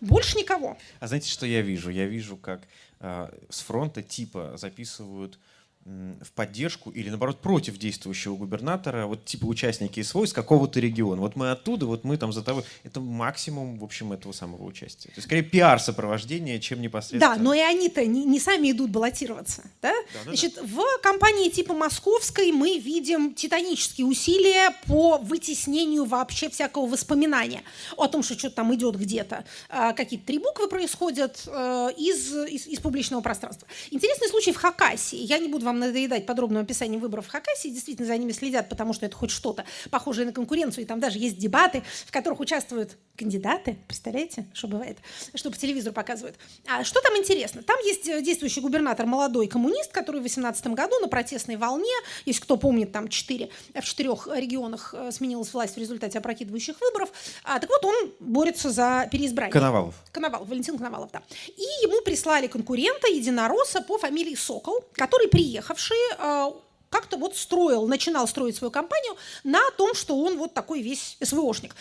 Больше никого. А знаете, что я вижу? Я вижу, как э, с фронта типа записывают в поддержку или, наоборот, против действующего губернатора, вот типа участники СВО из какого-то региона. Вот мы оттуда, вот мы там за того. Это максимум, в общем, этого самого участия. То есть, скорее, пиар-сопровождение, чем непосредственно... Да, но и они-то не, не сами идут баллотироваться. Да? Да, да, Значит, да. в компании типа московской мы видим титанические усилия по вытеснению вообще всякого воспоминания о том, что что-то там идет где-то. А, какие-то три буквы происходят э, из, из, из публичного пространства. Интересный случай в Хакасии. Я не буду вам вам надоедать подробным описанием выборов в Хакасии, действительно за ними следят, потому что это хоть что-то похожее на конкуренцию, и там даже есть дебаты, в которых участвуют кандидаты, представляете, что бывает, что по телевизору показывают. А что там интересно? Там есть э, действующий губернатор, молодой коммунист, который в 2018 году на протестной волне, если кто помнит, там четыре, в четырех регионах э, сменилась власть в результате опрокидывающих выборов. А, так вот, он борется за переизбрание. Коновалов. Коновалов, Валентин Коновалов, да. И ему прислали конкурента, единоросса по фамилии Сокол, который приехавший э, как-то вот строил, начинал строить свою компанию на том, что он вот такой весь СВОшник.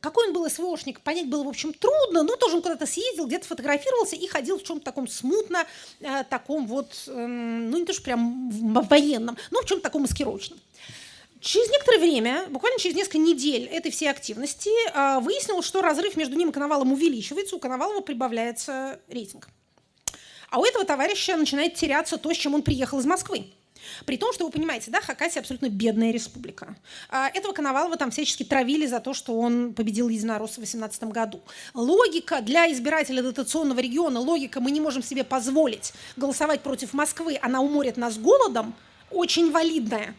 Какой он был СВОшник, понять было, в общем, трудно, но тоже он куда-то съездил, где-то фотографировался и ходил в чем-то таком смутно, э, таком вот, э, ну не то что прям военном, но в чем-то таком маскировочном. Через некоторое время, буквально через несколько недель этой всей активности, э, выяснилось, что разрыв между ним и Коновалом увеличивается, у Коновалова прибавляется рейтинг. А у этого товарища начинает теряться то, с чем он приехал из Москвы. При том, что вы понимаете, да, Хакасия абсолютно бедная республика. А, этого Коновалова там всячески травили за то, что он победил единоросса в 2018 году. Логика для избирателя дотационного региона, логика «мы не можем себе позволить голосовать против Москвы, она уморит нас голодом», очень валидная.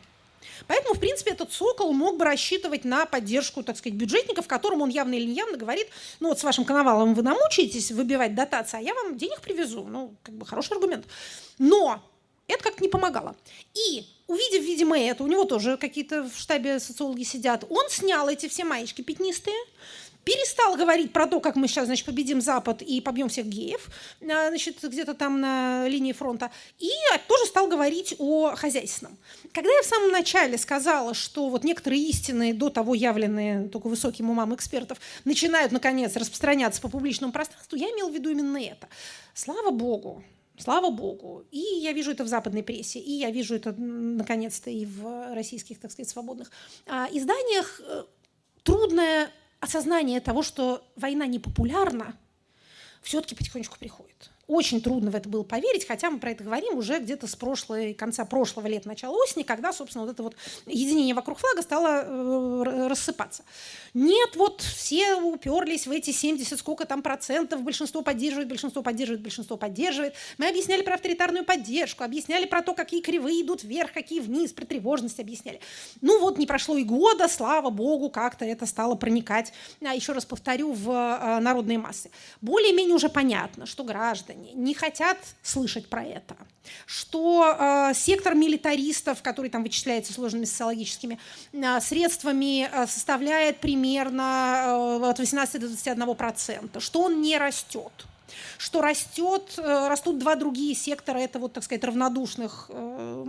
Поэтому, в принципе, этот «Сокол» мог бы рассчитывать на поддержку, так сказать, бюджетников, которым он явно или неявно говорит, ну вот с вашим коновалом вы намучаетесь выбивать дотации, а я вам денег привезу. Ну, как бы хороший аргумент. Но это как-то не помогало. И увидев, видимо, это, у него тоже какие-то в штабе социологи сидят, он снял эти все маечки пятнистые, перестал говорить про то, как мы сейчас, значит, победим Запад и побьем всех геев, а, значит, где-то там на линии фронта, и тоже стал говорить о хозяйственном. Когда я в самом начале сказала, что вот некоторые истины, до того явленные только высоким умам экспертов, начинают, наконец, распространяться по публичному пространству, я имела в виду именно это. Слава богу, Слава богу. И я вижу это в западной прессе, и я вижу это, наконец-то, и в российских, так сказать, свободных а, изданиях. Э, трудное осознание того, что война не популярна, все-таки потихонечку приходит. Очень трудно в это было поверить, хотя мы про это говорим уже где-то с прошлой, конца прошлого лета, начала осени, когда, собственно, вот это вот единение вокруг флага стало э, рассыпаться. Нет, вот все уперлись в эти 70, сколько там процентов, большинство поддерживает, большинство поддерживает, большинство поддерживает. Мы объясняли про авторитарную поддержку, объясняли про то, какие кривые идут вверх, какие вниз, про тревожность объясняли. Ну вот не прошло и года, слава богу, как-то это стало проникать, а, еще раз повторю, в а, народные массы. Более-менее уже понятно, что граждане не хотят слышать про это, что э, сектор милитаристов, который там вычисляется сложными социологическими э, средствами, э, составляет примерно э, от 18 до 21 процента, что он не растет что растет, э, растут два другие сектора, это вот, так сказать, равнодушных э,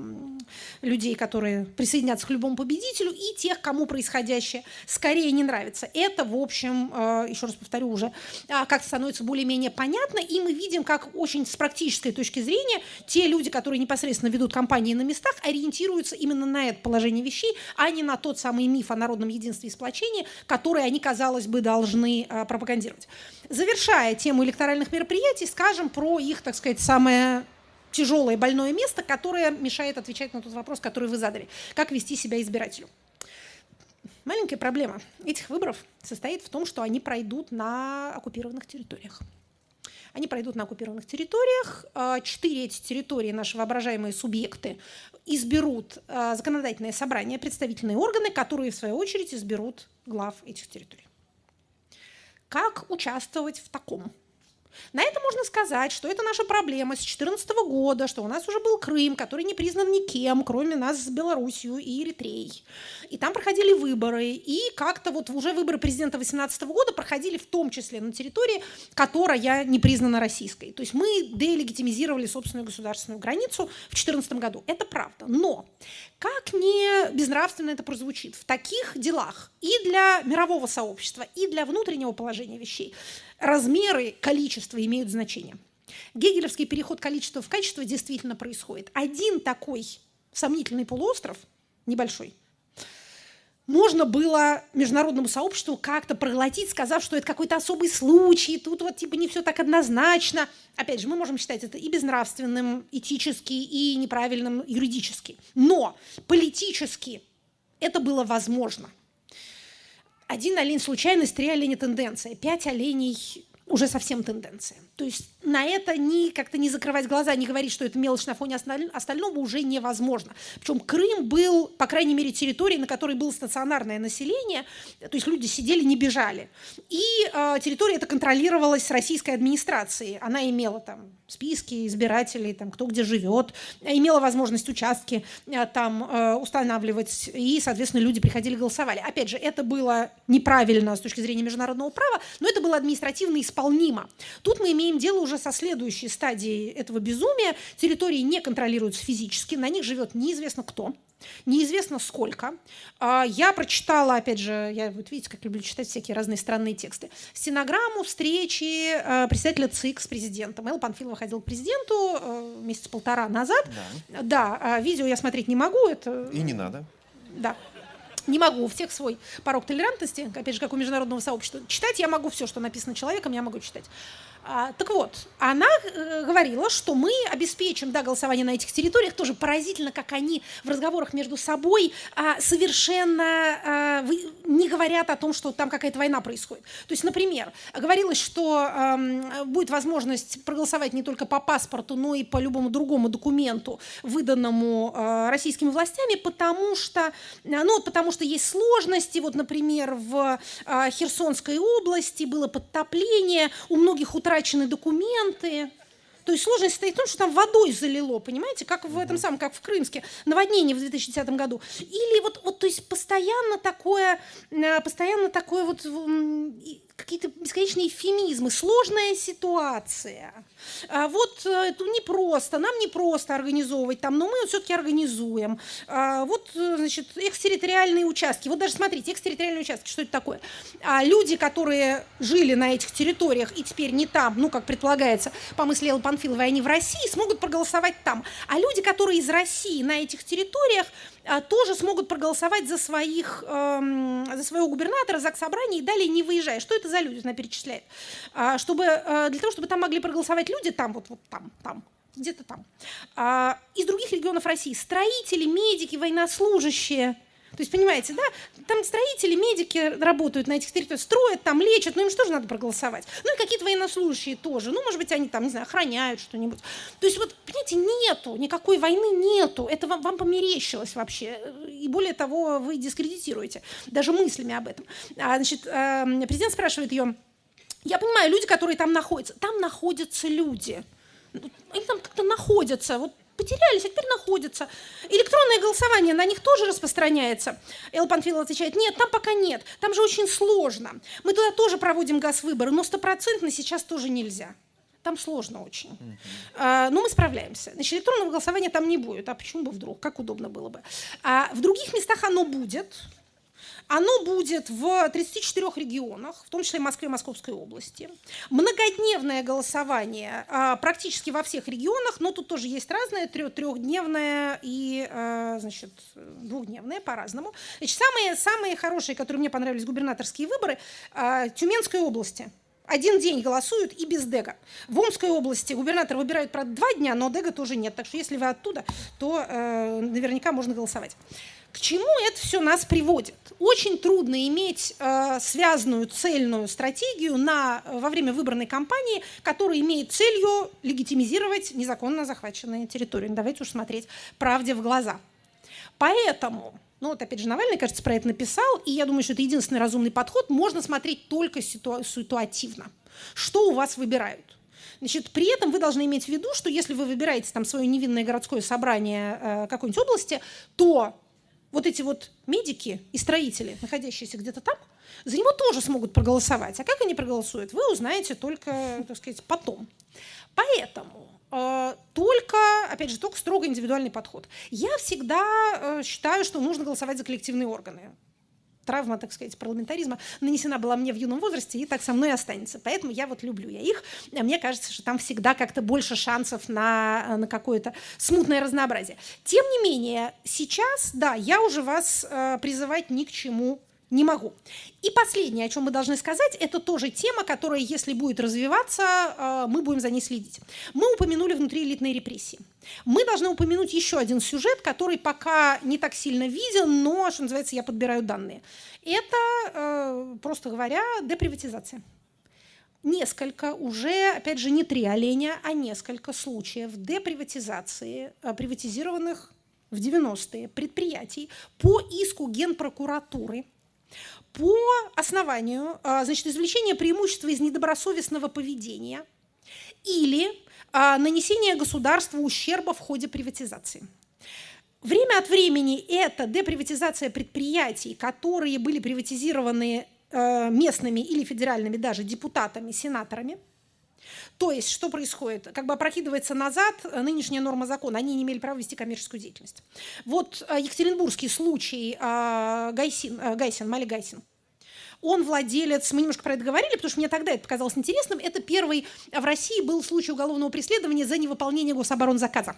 людей, которые присоединятся к любому победителю, и тех, кому происходящее скорее не нравится. Это, в общем, э, еще раз повторю уже, а, как становится более-менее понятно, и мы видим, как очень с практической точки зрения те люди, которые непосредственно ведут кампании на местах, ориентируются именно на это положение вещей, а не на тот самый миф о народном единстве и сплочении, который они, казалось бы, должны пропагандировать. Завершая тему электоральных избирательных мероприятий скажем про их, так сказать, самое тяжелое больное место, которое мешает отвечать на тот вопрос, который вы задали. Как вести себя избирателю? Маленькая проблема этих выборов состоит в том, что они пройдут на оккупированных территориях. Они пройдут на оккупированных территориях. А, четыре эти территории, наши воображаемые субъекты, изберут а, законодательное собрание, представительные органы, которые, в свою очередь, изберут глав этих территорий. Как участвовать в таком? На это можно сказать, что это наша проблема с 2014 года, что у нас уже был Крым, который не признан никем, кроме нас с Белоруссией и Эритреей. И там проходили выборы, и как-то вот уже выборы президента 2018 года проходили в том числе на территории, которая не признана российской. То есть мы делегитимизировали собственную государственную границу в 2014 году. Это правда. Но как не безнравственно это прозвучит, в таких делах и для мирового сообщества, и для внутреннего положения вещей размеры, количество имеют значение. Гегелевский переход количества в качество действительно происходит. Один такой сомнительный полуостров, небольшой, можно было международному сообществу как-то проглотить, сказав, что это какой-то особый случай, тут вот типа не все так однозначно. Опять же, мы можем считать это и безнравственным, этически, и неправильным юридически. Но политически это было возможно. Один олень – случайность, три оленя – тенденция, пять оленей – уже совсем тенденция. То есть на это не, как-то не закрывать глаза, не говорить, что это мелочь на фоне остального уже невозможно. Причем Крым был, по крайней мере, территорией, на которой было стационарное население, то есть люди сидели, не бежали. И э, территория эта контролировалась российской администрацией. Она имела там списки избирателей, там, кто где живет, имела возможность участки э, там э, устанавливать, и, соответственно, люди приходили голосовали. Опять же, это было неправильно с точки зрения международного права, но это было административно исполнимо. Тут мы имеем дело уже со следующей стадией этого безумия. Территории не контролируются физически, на них живет неизвестно кто, неизвестно сколько. А, я прочитала, опять же, я, вот видите, как люблю читать всякие разные странные тексты, стенограмму встречи а, председателя ЦИК с президентом. Эл Панфилова ходил к президенту а, месяца полтора назад. Да. да, видео я смотреть не могу. Это... И не надо. Да не могу, у всех свой порог толерантности, опять же, как у международного сообщества. Читать я могу все, что написано человеком, я могу читать. А, так вот, она э, говорила, что мы обеспечим да, голосование на этих территориях, тоже поразительно, как они в разговорах между собой а, совершенно а, не говорят о том, что там какая-то война происходит. То есть, например, говорилось, что а, будет возможность проголосовать не только по паспорту, но и по любому другому документу, выданному а, российскими властями, потому что, ну, потому что есть сложности. Вот, например, в Херсонской области было подтопление, у многих утратили утрачены документы. То есть сложность состоит в том, что там водой залило, понимаете, как в этом самом, как в Крымске, наводнение в 2010 году. Или вот, вот то есть постоянно такое, э, постоянно такое вот какие-то бесконечные эфемизмы, сложная ситуация. А вот э, это непросто, нам не просто организовывать там, но мы все-таки организуем. А вот, э, значит, экстерриториальные участки. Вот даже смотрите, экстерриториальные участки, что это такое? А люди, которые жили на этих территориях и теперь не там, ну, как предполагается, по мысли Эллы Панфиловой, они в России, смогут проголосовать там. А люди, которые из России на этих территориях, тоже смогут проголосовать за, своих, эм, за своего губернатора, за собрание и далее не выезжая. Что это за люди, она перечисляет? А, чтобы, э, для того, чтобы там могли проголосовать люди, там, вот, вот там, там, где-то там, а, из других регионов России, строители, медики, военнослужащие – то есть, понимаете, да, там строители, медики работают на этих территориях, строят там, лечат, но им же надо проголосовать? Ну и какие-то военнослужащие тоже, ну, может быть, они там, не знаю, охраняют что-нибудь. То есть, вот, понимаете, нету, никакой войны нету, это вам, вам померещилось вообще, и более того, вы дискредитируете даже мыслями об этом. А, значит, э, президент спрашивает ее, я понимаю, люди, которые там находятся, там находятся люди, они там как-то находятся, вот потерялись, а теперь находятся. Электронное голосование на них тоже распространяется. Элла Панфилова отвечает, нет, там пока нет, там же очень сложно. Мы туда тоже проводим газ-выборы, но стопроцентно сейчас тоже нельзя. Там сложно очень. А, но мы справляемся. Значит, электронного голосования там не будет. А почему бы вдруг? Как удобно было бы. А в других местах оно будет. Оно будет в 34 регионах, в том числе Москве и Московской области. Многодневное голосование а, практически во всех регионах, но тут тоже есть разное, трехдневное и а, значит, двухдневное по-разному. Значит, самые, самые хорошие, которые мне понравились, губернаторские выборы а, Тюменской области – один день голосуют и без Дега. В Омской области губернатор выбирают, правда, два дня, но Дега тоже нет. Так что если вы оттуда, то э, наверняка можно голосовать. К чему это все нас приводит? Очень трудно иметь э, связанную цельную стратегию на, во время выбранной кампании, которая имеет целью легитимизировать незаконно захваченные территории. Давайте уж смотреть правде в глаза. Поэтому ну вот опять же Навальный, кажется, про это написал, и я думаю, что это единственный разумный подход. Можно смотреть только ситу- ситуативно. Что у вас выбирают? Значит, при этом вы должны иметь в виду, что если вы выбираете там свое невинное городское собрание э, какой-нибудь области, то вот эти вот медики и строители, находящиеся где-то там, за него тоже смогут проголосовать. А как они проголосуют, вы узнаете только, так сказать, потом. Поэтому э, только, опять же, только строго индивидуальный подход. Я всегда э, считаю, что нужно голосовать за коллективные органы травма, так сказать, парламентаризма нанесена была мне в юном возрасте и так со мной останется. Поэтому я вот люблю я их. Мне кажется, что там всегда как-то больше шансов на, на какое-то смутное разнообразие. Тем не менее, сейчас, да, я уже вас э, призывать ни к чему не могу. И последнее, о чем мы должны сказать, это тоже тема, которая, если будет развиваться, э, мы будем за ней следить. Мы упомянули внутриэлитные репрессии. Мы должны упомянуть еще один сюжет, который пока не так сильно виден, но, что называется, я подбираю данные. Это, э, просто говоря, деприватизация. Несколько уже, опять же, не три оленя, а несколько случаев деприватизации э, приватизированных в 90-е предприятий по иску Генпрокуратуры – по основанию а, значит, извлечения преимущества из недобросовестного поведения или а, нанесения государству ущерба в ходе приватизации. Время от времени это деприватизация предприятий, которые были приватизированы а, местными или федеральными даже депутатами, сенаторами – то есть, что происходит? Как бы опрокидывается назад э, нынешняя норма закона. Они не имели права вести коммерческую деятельность. Вот э, Екатеринбургский случай э, Гайсин, Гайсин, Мали Гайсин. Он владелец, мы немножко про это говорили, потому что мне тогда это показалось интересным, это первый в России был случай уголовного преследования за невыполнение гособоронзаказа.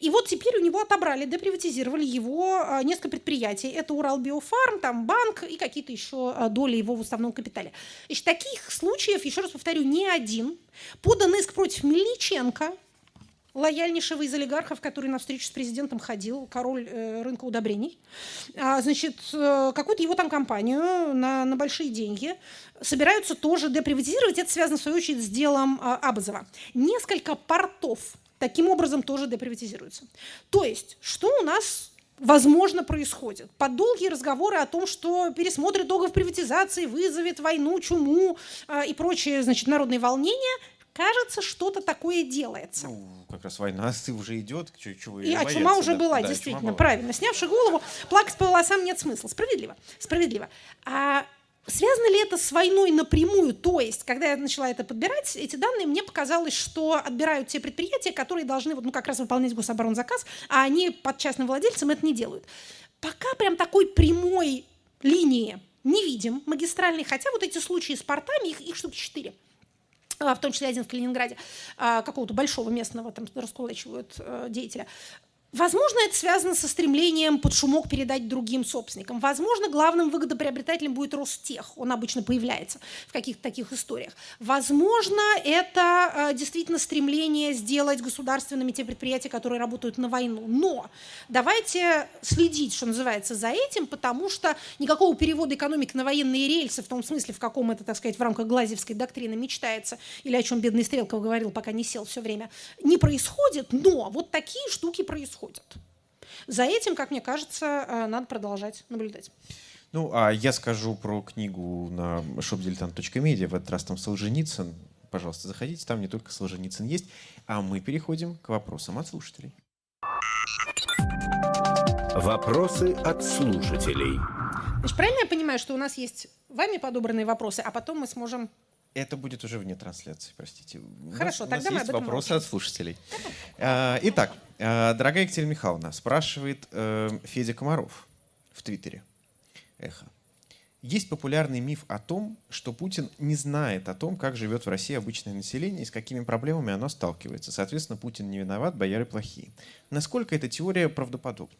И вот теперь у него отобрали, деприватизировали его а, несколько предприятий. Это Уралбиофарм, там банк и какие-то еще а, доли его в уставном капитале. Значит, таких случаев, еще раз повторю, не один. Подан иск против Мельниченко, лояльнейшего из олигархов, который на встречу с президентом ходил, король э, рынка удобрений. А, значит, э, какую-то его там компанию на, на большие деньги собираются тоже деприватизировать. Это связано, в свою очередь, с делом э, Абазова. Несколько портов таким образом тоже деприватизируется. То есть, что у нас возможно, происходит. Под долгие разговоры о том, что пересмотр итогов приватизации вызовет войну, чуму э, и прочие, значит, народные волнения, кажется, что-то такое делается. Ну, как раз война <laughs> уже идет, чего И а чума уже да, была, да, действительно, правильно. Снявши голову, плакать по волосам нет смысла. Справедливо, справедливо. А Связано ли это с войной напрямую? То есть, когда я начала это подбирать, эти данные, мне показалось, что отбирают те предприятия, которые должны вот, ну, как раз выполнять гособоронзаказ, а они под частным владельцем это не делают. Пока прям такой прямой линии не видим, магистральной, хотя вот эти случаи с портами, их, их штук четыре а, в том числе один в Калининграде, а, какого-то большого местного там раскулачивают э, деятеля. Возможно, это связано со стремлением под шумок передать другим собственникам. Возможно, главным выгодоприобретателем будет Ростех. Он обычно появляется в каких-то таких историях. Возможно, это э, действительно стремление сделать государственными те предприятия, которые работают на войну. Но давайте следить, что называется, за этим, потому что никакого перевода экономики на военные рельсы, в том смысле, в каком это, так сказать, в рамках Глазевской доктрины мечтается, или о чем бедный Стрелков говорил, пока не сел все время, не происходит. Но вот такие штуки происходят происходят. За этим, как мне кажется, э, надо продолжать наблюдать. Ну, а я скажу про книгу на shopdiletant.media. В этот раз там Солженицын. Пожалуйста, заходите, там не только Солженицын есть. А мы переходим к вопросам от слушателей. Вопросы от слушателей. Значит, правильно я понимаю, что у нас есть вами подобранные вопросы, а потом мы сможем это будет уже вне трансляции, простите. Хорошо, у нас, тогда у нас есть вопросы молчим. от слушателей. А, итак, дорогая Екатерина Михайловна, спрашивает э, Федя Комаров в Твиттере. Эхо. Есть популярный миф о том, что Путин не знает о том, как живет в России обычное население и с какими проблемами оно сталкивается. Соответственно, Путин не виноват, бояры плохие. Насколько эта теория правдоподобна?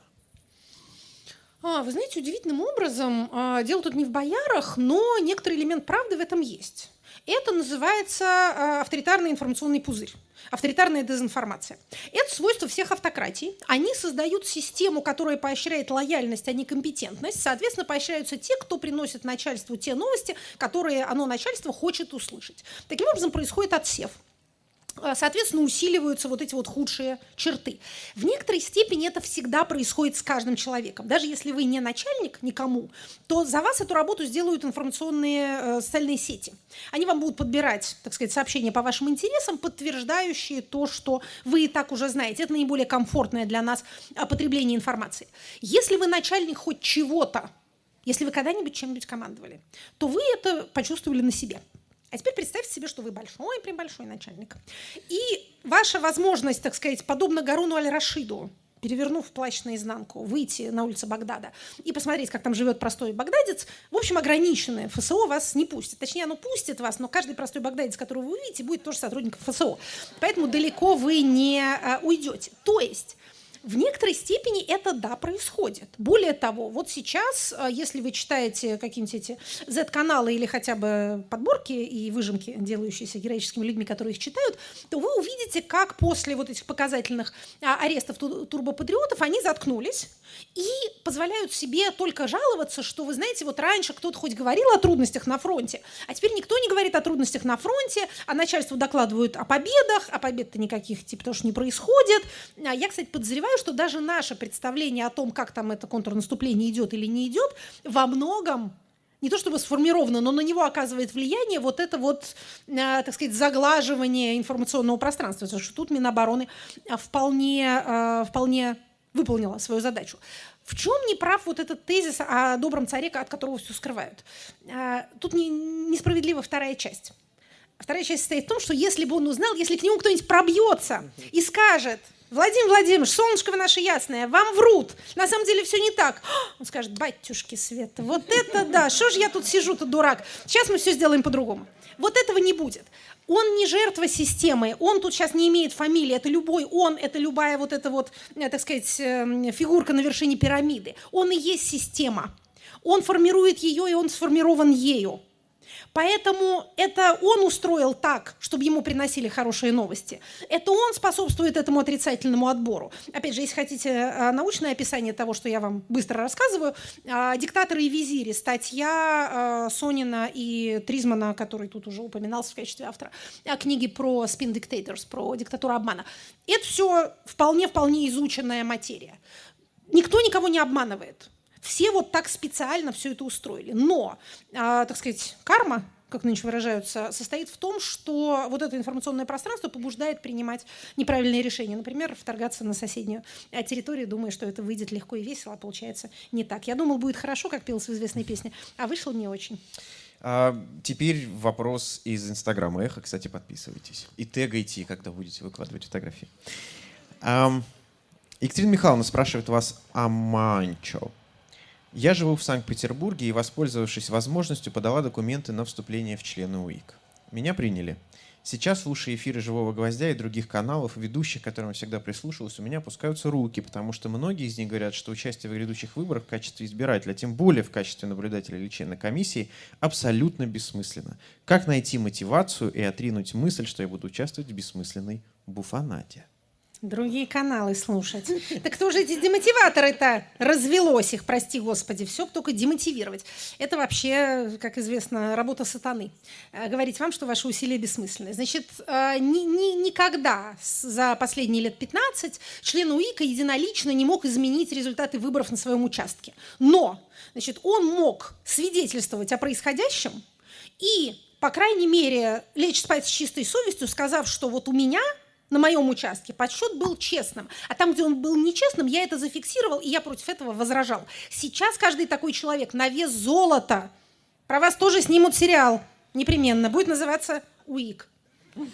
А, вы знаете, удивительным образом, а, дело тут не в боярах, но некоторый элемент правды в этом есть. Это называется э, авторитарный информационный пузырь авторитарная дезинформация. Это свойство всех автократий. Они создают систему, которая поощряет лояльность, а не компетентность. Соответственно, поощряются те, кто приносит начальству те новости, которые оно начальство хочет услышать. Таким образом происходит отсев. А, соответственно, усиливаются вот эти вот худшие черты. В некоторой степени это всегда происходит с каждым человеком. Даже если вы не начальник никому, то за вас эту работу сделают информационные э, социальные сети. Они вам будут подбирать, так сказать, сообщения по вашим интересам, подтверждающие то, что вы и так уже знаете. Это наиболее комфортное для нас а, потребление информации. Если вы начальник хоть чего-то, если вы когда-нибудь чем-нибудь командовали, то вы это почувствовали на себе. А теперь представьте себе, что вы большой, прям большой начальник. И ваша возможность, так сказать, подобно Гаруну Аль-Рашиду, перевернув плащ наизнанку, выйти на улицу Багдада и посмотреть, как там живет простой багдадец, в общем, ограниченное. ФСО вас не пустит. Точнее, оно пустит вас, но каждый простой багдадец, которого вы увидите, будет тоже сотрудником ФСО. Поэтому далеко вы не а, уйдете. То есть в некоторой степени это, да, происходит. Более того, вот сейчас, э, если вы читаете какие-нибудь эти Z-каналы или хотя бы подборки и выжимки, делающиеся героическими людьми, которые их читают, то вы увидите, как после вот этих показательных а, арестов турбопатриотов они заткнулись, и позволяют себе только жаловаться, что, вы знаете, вот раньше кто-то хоть говорил о трудностях на фронте, а теперь никто не говорит о трудностях на фронте, а начальство докладывают о победах, а побед-то никаких типа тоже не происходит. А я, кстати, подозреваю, что даже наше представление о том, как там это контрнаступление идет или не идет, во многом не то чтобы сформировано, но на него оказывает влияние вот это вот, э, так сказать, заглаживание информационного пространства. Потому что тут Минобороны вполне, э, вполне выполнила свою задачу. В чем не прав вот этот тезис о добром царе, от которого все скрывают? Тут не, несправедлива вторая часть. Вторая часть состоит в том, что если бы он узнал, если к нему кто-нибудь пробьется и скажет, Владимир Владимирович, солнышко вы наше ясное, вам врут. На самом деле все не так. <gasps> Он скажет, батюшки Света, вот это да, что же я тут сижу-то дурак. Сейчас мы все сделаем по-другому. Вот этого не будет. Он не жертва системы, он тут сейчас не имеет фамилии, это любой он, это любая вот эта вот, э, так сказать, эм, фигурка на вершине пирамиды. Он и есть система. Он формирует ее, и он сформирован ею. Поэтому это он устроил так, чтобы ему приносили хорошие новости. Это он способствует этому отрицательному отбору. Опять же, если хотите э, научное описание того, что я вам быстро рассказываю, э, «Диктаторы и визири», статья э, Сонина и Тризмана, который тут уже упоминался в качестве автора, о книге про spin dictators, про диктатуру обмана. Это все вполне-вполне изученная материя. Никто никого не обманывает. Все вот так специально все это устроили. Но, а, так сказать, карма, как нынче выражаются, состоит в том, что вот это информационное пространство побуждает принимать неправильные решения. Например, вторгаться на соседнюю а, территорию, думая, что это выйдет легко и весело, а получается не так. Я думал, будет хорошо, как пелось в известной песне, а вышло не очень. А, теперь вопрос из Инстаграма Эхо. Кстати, подписывайтесь. И тегайте, когда будете выкладывать фотографии. А, Екатерина Михайловна спрашивает вас о манчо. Я живу в Санкт-Петербурге и, воспользовавшись возможностью, подала документы на вступление в члены УИК. Меня приняли. Сейчас, слушая эфиры «Живого гвоздя» и других каналов, ведущих, которым я всегда прислушивался, у меня опускаются руки, потому что многие из них говорят, что участие в грядущих выборах в качестве избирателя, тем более в качестве наблюдателя или члена комиссии, абсолютно бессмысленно. Как найти мотивацию и отринуть мысль, что я буду участвовать в бессмысленной буфанате? Другие каналы слушать. <laughs> Так кто же эти демотиваторы-то? Развелось их, прости господи. Все только демотивировать. Это вообще, как известно, работа сатаны. Э, говорить вам, что ваши усилия бессмысленны. Значит, э, ни, ни, никогда за последние лет 15 член УИКа единолично не мог изменить результаты выборов на своем участке. Но, значит, он мог свидетельствовать о происходящем и, по крайней мере, лечь спать с чистой совестью, сказав, что вот у меня – на моем участке подсчет был честным. А там, где он был нечестным, я это зафиксировал, и я против этого возражал. Сейчас каждый такой человек на вес золота. Про вас тоже снимут сериал. Непременно. Будет называться УИК.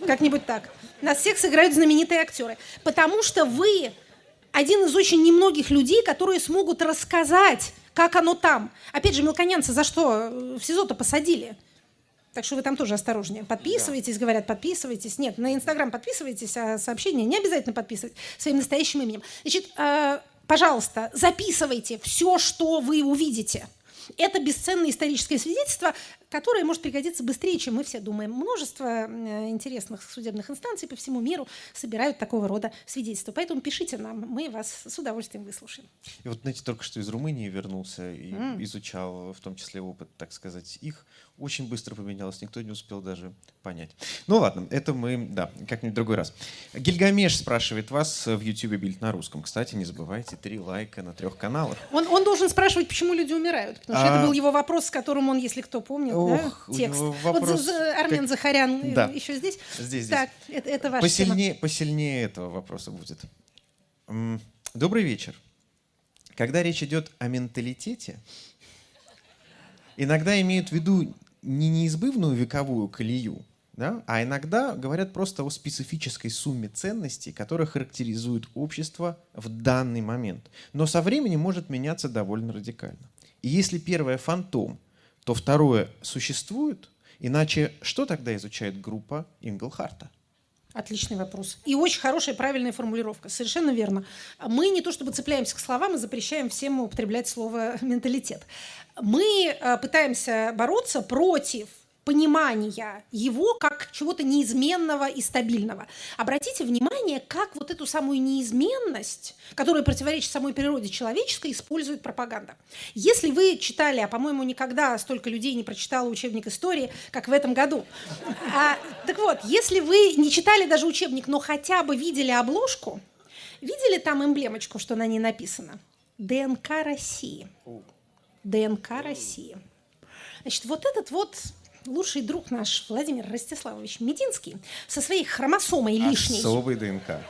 Как-нибудь так. Нас всех сыграют знаменитые актеры. Потому что вы один из очень немногих людей, которые смогут рассказать, как оно там. Опять же, мелконянца за что в СИЗО-то посадили? Так что вы там тоже осторожнее. Подписывайтесь, да. говорят, подписывайтесь. Нет, на Инстаграм подписывайтесь, а сообщения не обязательно подписывать своим настоящим именем. Значит, э, пожалуйста, записывайте все, что вы увидите. Это бесценное историческое свидетельство, которое может пригодиться быстрее, чем мы все думаем. Множество э, интересных судебных инстанций по всему миру собирают такого рода свидетельства. Поэтому пишите нам, мы вас с удовольствием выслушаем. И вот, знаете, только что из Румынии вернулся и mm. изучал в том числе опыт, так сказать, их очень быстро поменялось, никто не успел даже понять. Ну ладно, это мы, да, как-нибудь в другой раз. Гильгамеш спрашивает вас в YouTube Bild на русском. Кстати, не забывайте, три лайка на трех каналах. Он, он должен спрашивать, почему люди умирают, потому что а... это был его вопрос, с которым он, если кто помнит, Ох, да, текст. Вопрос... Вот Армен как... Захарян да. еще здесь? Здесь, здесь. Так, это, это ваш посильнее, посильнее этого вопроса будет. Добрый вечер. Когда речь идет о менталитете, иногда имеют в виду не неизбывную вековую колею, да, а иногда говорят просто о специфической сумме ценностей, которая характеризует общество в данный момент. Но со временем может меняться довольно радикально. И если первое фантом, то второе существует, иначе что тогда изучает группа Инглхарта? Отличный вопрос. И очень хорошая, правильная формулировка. Совершенно верно. Мы не то чтобы цепляемся к словам и запрещаем всем употреблять слово «менталитет». Мы э, пытаемся бороться против понимания его как чего-то неизменного и стабильного. Обратите внимание, как вот эту самую неизменность, которая противоречит самой природе человеческой, использует пропаганда. Если вы читали, а, по-моему, никогда столько людей не прочитало учебник истории, как в этом году. А, так вот, если вы не читали даже учебник, но хотя бы видели обложку, видели там эмблемочку, что на ней написано? ДНК России. ДНК России. Значит, вот этот вот лучший друг наш Владимир Ростиславович Мединский со своей хромосомой лишней. Особый ДНК.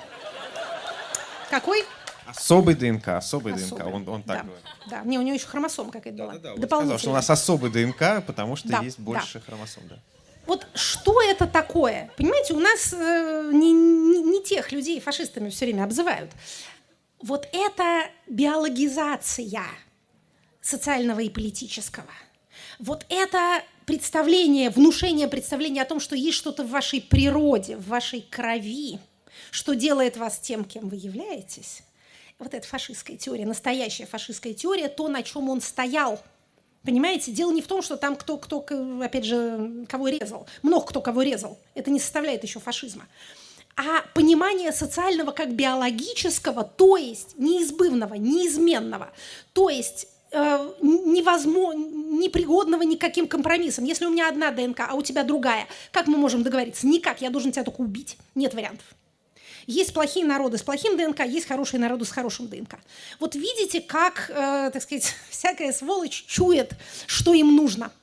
Какой? Особый ДНК, особый, особый. ДНК, он, он так да. говорит. Да, не, у него еще хромосома какая-то да, была. Да, да, сказал, что у нас особый ДНК, потому что да, есть больше да. хромосом. Да. Вот что это такое? Понимаете, у нас э, не, не, не тех людей фашистами все время обзывают. Вот это биологизация социального и политического. Вот это представление, внушение представления о том, что есть что-то в вашей природе, в вашей крови, что делает вас тем, кем вы являетесь, вот эта фашистская теория, настоящая фашистская теория, то, на чем он стоял. Понимаете, дело не в том, что там кто, кто, опять же, кого резал. Много кто кого резал. Это не составляет еще фашизма. А понимание социального как биологического, то есть неизбывного, неизменного, то есть невозможно, непригодного никаким компромиссом. Если у меня одна ДНК, а у тебя другая, как мы можем договориться? Никак, я должен тебя только убить. Нет вариантов. Есть плохие народы с плохим ДНК, есть хорошие народы с хорошим ДНК. Вот видите, как, э, так сказать, <laughs> всякая сволочь чует, что им нужно –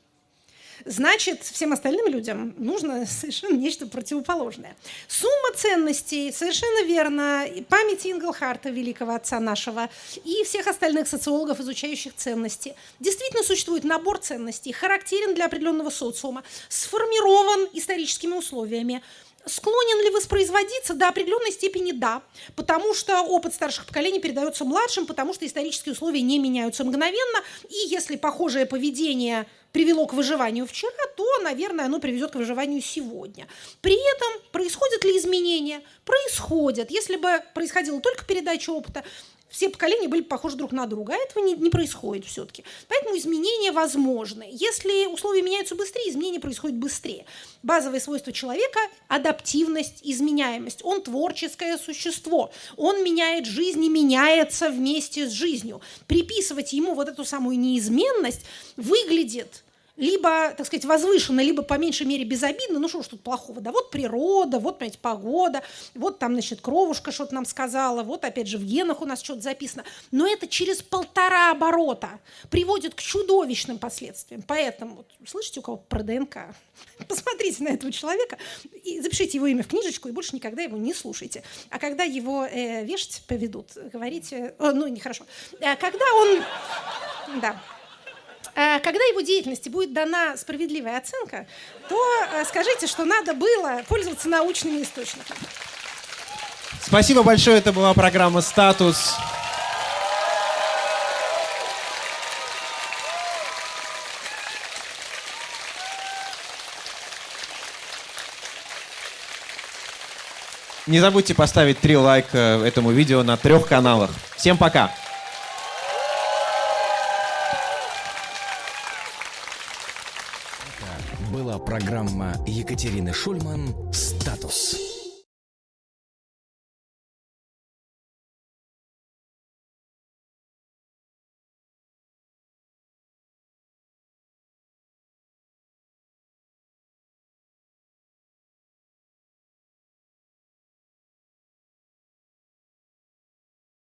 значит, всем остальным людям нужно <laughs> совершенно нечто противоположное. Сумма ценностей, совершенно верно, память Инглхарта, великого отца нашего, и всех остальных социологов, изучающих ценности. Действительно существует набор ценностей, характерен для определенного социума, сформирован историческими условиями, Склонен ли воспроизводиться? До определенной степени да, потому что опыт старших поколений передается младшим, потому что исторические условия не меняются мгновенно, и если похожее поведение привело к выживанию вчера, то, наверное, оно приведет к выживанию сегодня. При этом происходят ли изменения? Происходят. Если бы происходила только передача опыта, все поколения были похожи друг на друга, а этого не, не происходит все-таки. Поэтому изменения возможны. Если условия меняются быстрее, изменения происходят быстрее. Базовые свойства человека – адаптивность, изменяемость. Он творческое существо. Он меняет жизнь и меняется вместе с жизнью. Приписывать ему вот эту самую неизменность выглядит либо, так сказать, возвышенно, либо по меньшей мере безобидно. Ну что ж тут плохого? Да вот природа, вот, понимаете, погода, вот там, значит, кровушка что-то нам сказала, вот опять же в генах у нас что-то записано. Но это через полтора оборота приводит к чудовищным последствиям. Поэтому, слышите, у кого про ДНК? <laughs> Посмотрите на этого человека и запишите его имя в книжечку и больше никогда его не слушайте. А когда его э, вешать поведут, говорите, э, ну, нехорошо, а когда он, да, когда его деятельности будет дана справедливая оценка, то э, скажите, что надо было пользоваться научными источниками. Спасибо большое. Это была программа «Статус». Не забудьте поставить три лайка этому видео на трех каналах. Всем пока! Программа Екатерины Шульман «Статус».